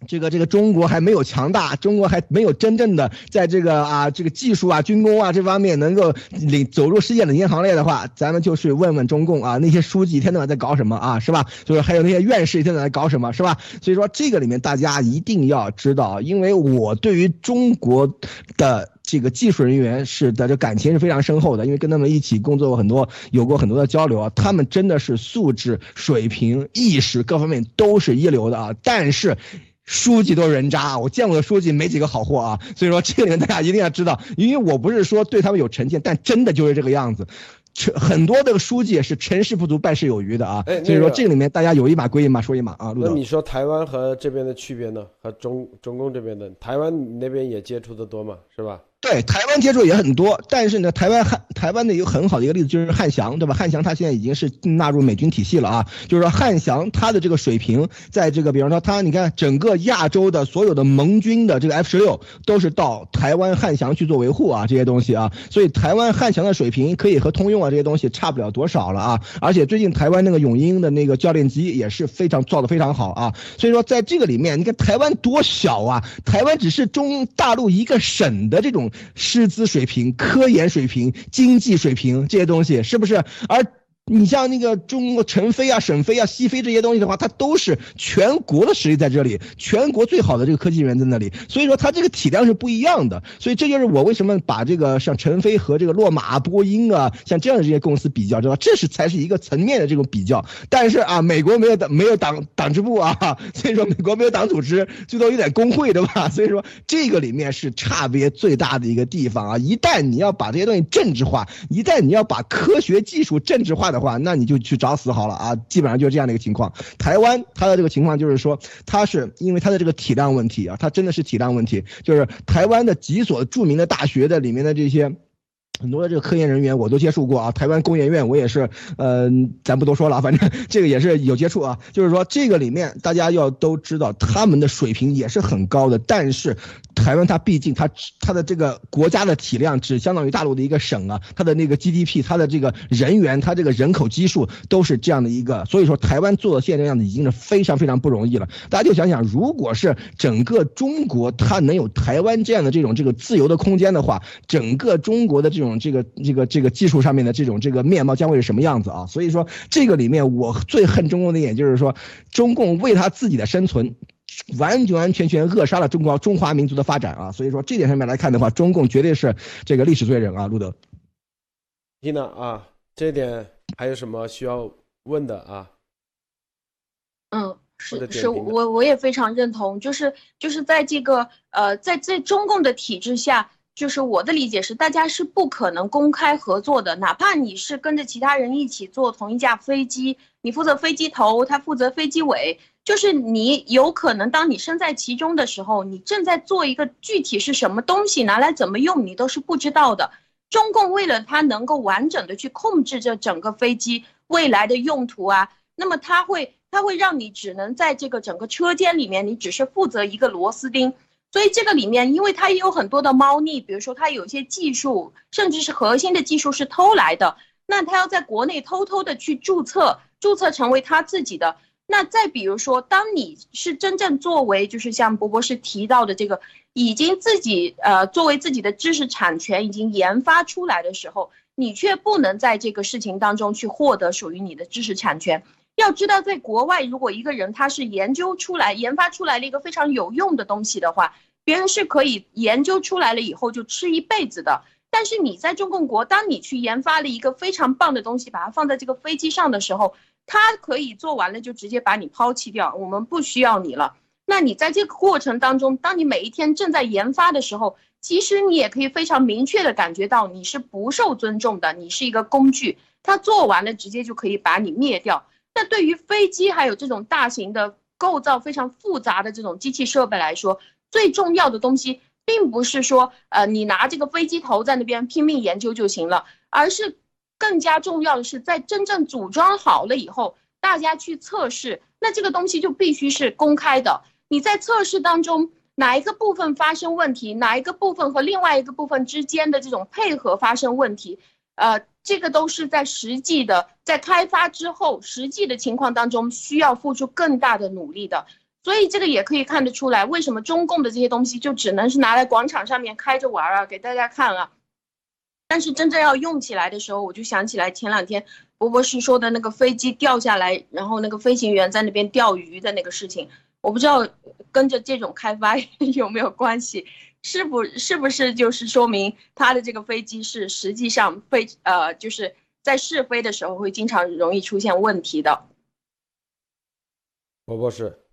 这个这个中国还没有强大，中国还没有真正的在这个啊这个技术啊军工啊这方面能够领走入世界领先行列的话，咱们就去问问中共啊那些书记一天到晚在搞什么啊是吧？就是还有那些院士一天到晚在搞什么是吧？所以说这个里面大家一定要知道，因为我对于中国的这个技术人员是的这感情是非常深厚的，因为跟他们一起工作过很多，有过很多的交流啊，他们真的是素质水平意识各方面都是一流的啊，但是。书记都是人渣，我见过的书记没几个好货啊，所以说这个里面大家一定要知道，因为我不是说对他们有成见，但真的就是这个样子，很多的书记是成事不足败事有余的啊，所以说这个里面大家有一码归一码，说一码啊。那你说台湾和这边的区别呢？和中中共这边的台湾那边也接触的多嘛，是吧？对，台湾接触也很多，但是呢，台湾汉台湾的一个很好的一个例子就是汉翔，对吧？汉翔它现在已经是纳入美军体系了啊，就是说汉翔它的这个水平，在这个比方说它，你看整个亚洲的所有的盟军的这个 F 十六都是到台湾汉翔去做维护啊，这些东西啊，所以台湾汉翔的水平可以和通用啊这些东西差不了多少了啊，而且最近台湾那个永鹰的那个教练机也是非常造的非常好啊，所以说在这个里面，你看台湾多小啊，台湾只是中大陆一个省的这种。师资水平、科研水平、经济水平这些东西，是不是？而你像那个中国成飞啊、沈飞啊、西飞这些东西的话，它都是全国的实力在这里，全国最好的这个科技人员在那里，所以说它这个体量是不一样的。所以这就是我为什么把这个像成飞和这个洛马、波音啊，像这样的这些公司比较，知道这是才是一个层面的这种比较。但是啊，美国没有党没有党党支部啊，所以说美国没有党组织，最多有点工会，对吧？所以说这个里面是差别最大的一个地方啊。一旦你要把这些东西政治化，一旦你要把科学技术政治化的。话，那你就去找死好了啊！基本上就是这样的一个情况。台湾它的这个情况就是说，它是因为它的这个体量问题啊，它真的是体量问题。就是台湾的几所著名的大学的里面的这些很多的这个科研人员，我都接触过啊。台湾工研院我也是，呃，咱不多说了，反正 这个也是有接触啊。就是说这个里面大家要都知道，他们的水平也是很高的，但是。台湾它毕竟它它的这个国家的体量只相当于大陆的一个省啊，它的那个 GDP，它的这个人员，它这个人口基数都是这样的一个，所以说台湾做到现在这样子已经是非常非常不容易了。大家就想想，如果是整个中国它能有台湾这样的这种这个自由的空间的话，整个中国的这种这个这个这个技术上面的这种这个面貌将会是什么样子啊？所以说这个里面我最恨中共的一点就是说，中共为他自己的生存。完完全全扼杀了中国中华民族的发展啊！所以说这点上面来看的话，中共绝对是这个历史罪人啊！路德，听呢啊，这点还有什么需要问的啊？嗯，是是，我我也非常认同，就是就是在这个呃，在在中共的体制下，就是我的理解是，大家是不可能公开合作的，哪怕你是跟着其他人一起坐同一架飞机，你负责飞机头，他负责飞机尾。就是你有可能，当你身在其中的时候，你正在做一个具体是什么东西，拿来怎么用，你都是不知道的。中共为了它能够完整的去控制这整个飞机未来的用途啊，那么它会它会让你只能在这个整个车间里面，你只是负责一个螺丝钉。所以这个里面，因为它也有很多的猫腻，比如说它有一些技术，甚至是核心的技术是偷来的，那它要在国内偷偷的去注册，注册成为他自己的。那再比如说，当你是真正作为，就是像博博士提到的这个，已经自己呃作为自己的知识产权已经研发出来的时候，你却不能在这个事情当中去获得属于你的知识产权。要知道，在国外，如果一个人他是研究出来、研发出来了一个非常有用的东西的话，别人是可以研究出来了以后就吃一辈子的。但是你在中共国，当你去研发了一个非常棒的东西，把它放在这个飞机上的时候，他可以做完了就直接把你抛弃掉，我们不需要你了。那你在这个过程当中，当你每一天正在研发的时候，其实你也可以非常明确的感觉到你是不受尊重的，你是一个工具。他做完了直接就可以把你灭掉。那对于飞机还有这种大型的构造非常复杂的这种机器设备来说，最重要的东西并不是说呃你拿这个飞机头在那边拼命研究就行了，而是。更加重要的是，在真正组装好了以后，大家去测试，那这个东西就必须是公开的。你在测试当中哪一个部分发生问题，哪一个部分和另外一个部分之间的这种配合发生问题，呃，这个都是在实际的在开发之后实际的情况当中需要付出更大的努力的。所以这个也可以看得出来，为什么中共的这些东西就只能是拿来广场上面开着玩啊，给大家看啊。但是真正要用起来的时候，我就想起来前两天博博士说的那个飞机掉下来，然后那个飞行员在那边钓鱼的那个事情，我不知道跟着这种开发 有没有关系，是不是不是就是说明他的这个飞机是实际上飞呃就是在试飞的时候会经常容易出现问题的。博博士。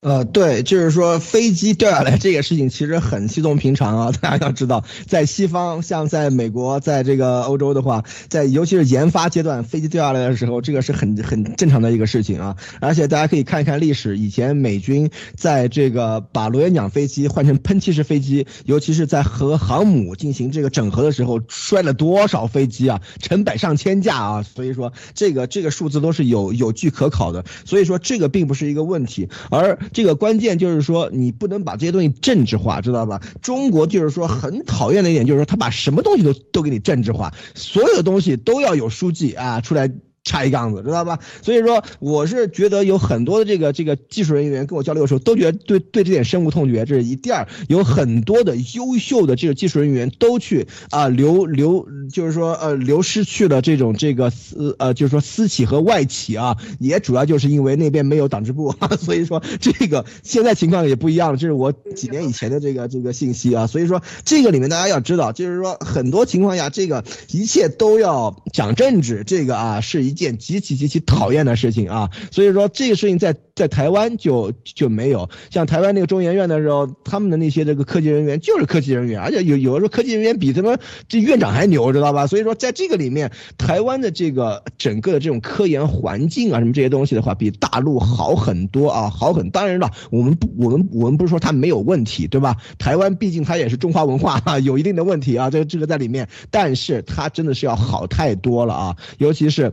呃，对，就是说飞机掉下来这个事情其实很稀松平常啊。大家要知道，在西方，像在美国，在这个欧洲的话，在尤其是研发阶段，飞机掉下来的时候，这个是很很正常的一个事情啊。而且大家可以看一看历史，以前美军在这个把螺旋桨飞机换成喷气式飞机，尤其是在和航母进行这个整合的时候，摔了多少飞机啊，成百上千架啊。所以说，这个这个数字都是有有据可考的。所以说，这个并不是一个问题，而。这个关键就是说，你不能把这些东西政治化，知道吧？中国就是说很讨厌的一点，就是说他把什么东西都都给你政治化，所有东西都要有书记啊出来。插一杠子，知道吧？所以说，我是觉得有很多的这个这个技术人员跟我交流的时候，都觉得对对这点深恶痛绝。这是一第二，有很多的优秀的这个技术人员都去啊流流，就是说呃流失去了这种这个私呃就是说私企和外企啊，也主要就是因为那边没有党支部，所以说这个现在情况也不一样了。这是我几年以前的这个这个信息啊，所以说这个里面大家要知道，就是说很多情况下，这个一切都要讲政治，这个啊是一。件极其极其讨厌的事情啊，所以说这个事情在在台湾就就没有，像台湾那个中研院的时候，他们的那些这个科技人员就是科技人员，而且有有的时候科技人员比他们这院长还牛，知道吧？所以说在这个里面，台湾的这个整个的这种科研环境啊，什么这些东西的话，比大陆好很多啊，好很。当然了，我们不我们我们不是说它没有问题，对吧？台湾毕竟它也是中华文化啊，有一定的问题啊，这个这个在里面，但是它真的是要好太多了啊，尤其是。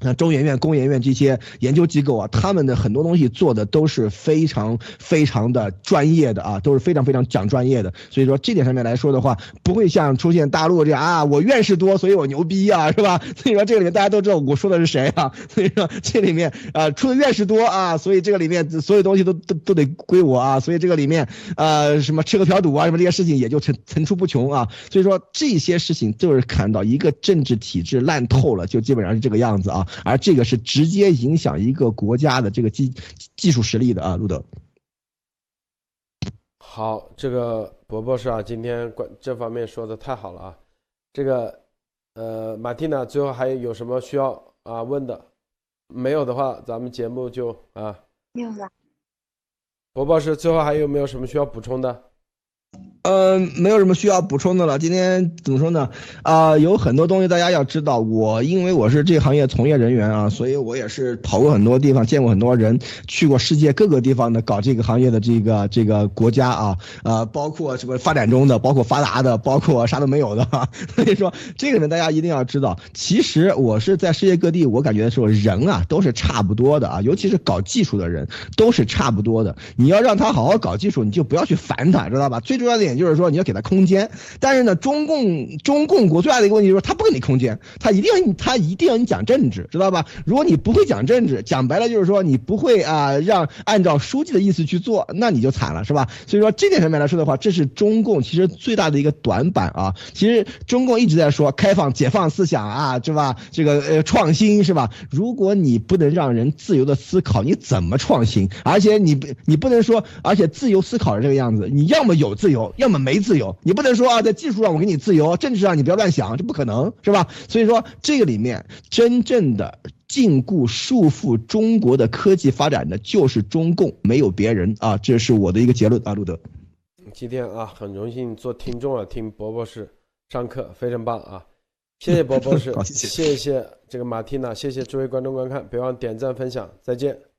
那中研院、工研院这些研究机构啊，他们的很多东西做的都是非常非常的专业的啊，都是非常非常讲专业的。所以说这点上面来说的话，不会像出现大陆这样啊，我院士多，所以我牛逼啊，是吧？所以说这个里面大家都知道我说的是谁啊？所以说这里面啊，出的院士多啊，所以这个里面所有东西都都都得归我啊。所以这个里面呃，什么吃喝嫖赌啊，什么这些事情也就层层出不穷啊。所以说这些事情就是看到一个政治体制烂透了，就基本上是这个样子啊。而这个是直接影响一个国家的这个技技术实力的啊，路德。好，这个博博士啊，今天关这方面说的太好了啊。这个呃，马蒂娜最后还有什么需要啊问的？没有的话，咱们节目就啊没有了。博博士最后还有没有什么需要补充的？嗯，没有什么需要补充的了。今天怎么说呢？啊，有很多东西大家要知道。我因为我是这行业从业人员啊，所以我也是跑过很多地方，见过很多人，去过世界各个地方的搞这个行业的这个这个国家啊，呃，包括什么发展中的，包括发达的，包括啥都没有的。所以说，这个呢大家一定要知道，其实我是在世界各地，我感觉说人啊都是差不多的啊，尤其是搞技术的人都是差不多的。你要让他好好搞技术，你就不要去烦他，知道吧？最重要的点就是说，你要给他空间。但是呢，中共中共国最大的一个问题就是，他不给你空间，他一定要，他一定要你讲政治，知道吧？如果你不会讲政治，讲白了就是说，你不会啊，让按照书记的意思去做，那你就惨了，是吧？所以说这点上面来说的话，这是中共其实最大的一个短板啊。其实中共一直在说开放、解放思想啊，是吧？这个呃创新是吧？如果你不能让人自由的思考，你怎么创新？而且你不你不能说，而且自由思考是这个样子，你要么有自由，要么没自由，你不能说啊，在技术上我给你自由，政治上你不要乱想，这不可能是吧？所以说这个里面真正的禁锢、束缚中国的科技发展的就是中共，没有别人啊，这是我的一个结论啊，路德。今天啊，很荣幸做听众啊，听博博士上课，非常棒啊，谢谢博博士，谢谢这个马蒂娜，谢谢诸位观众观看，别忘点赞分享，再见。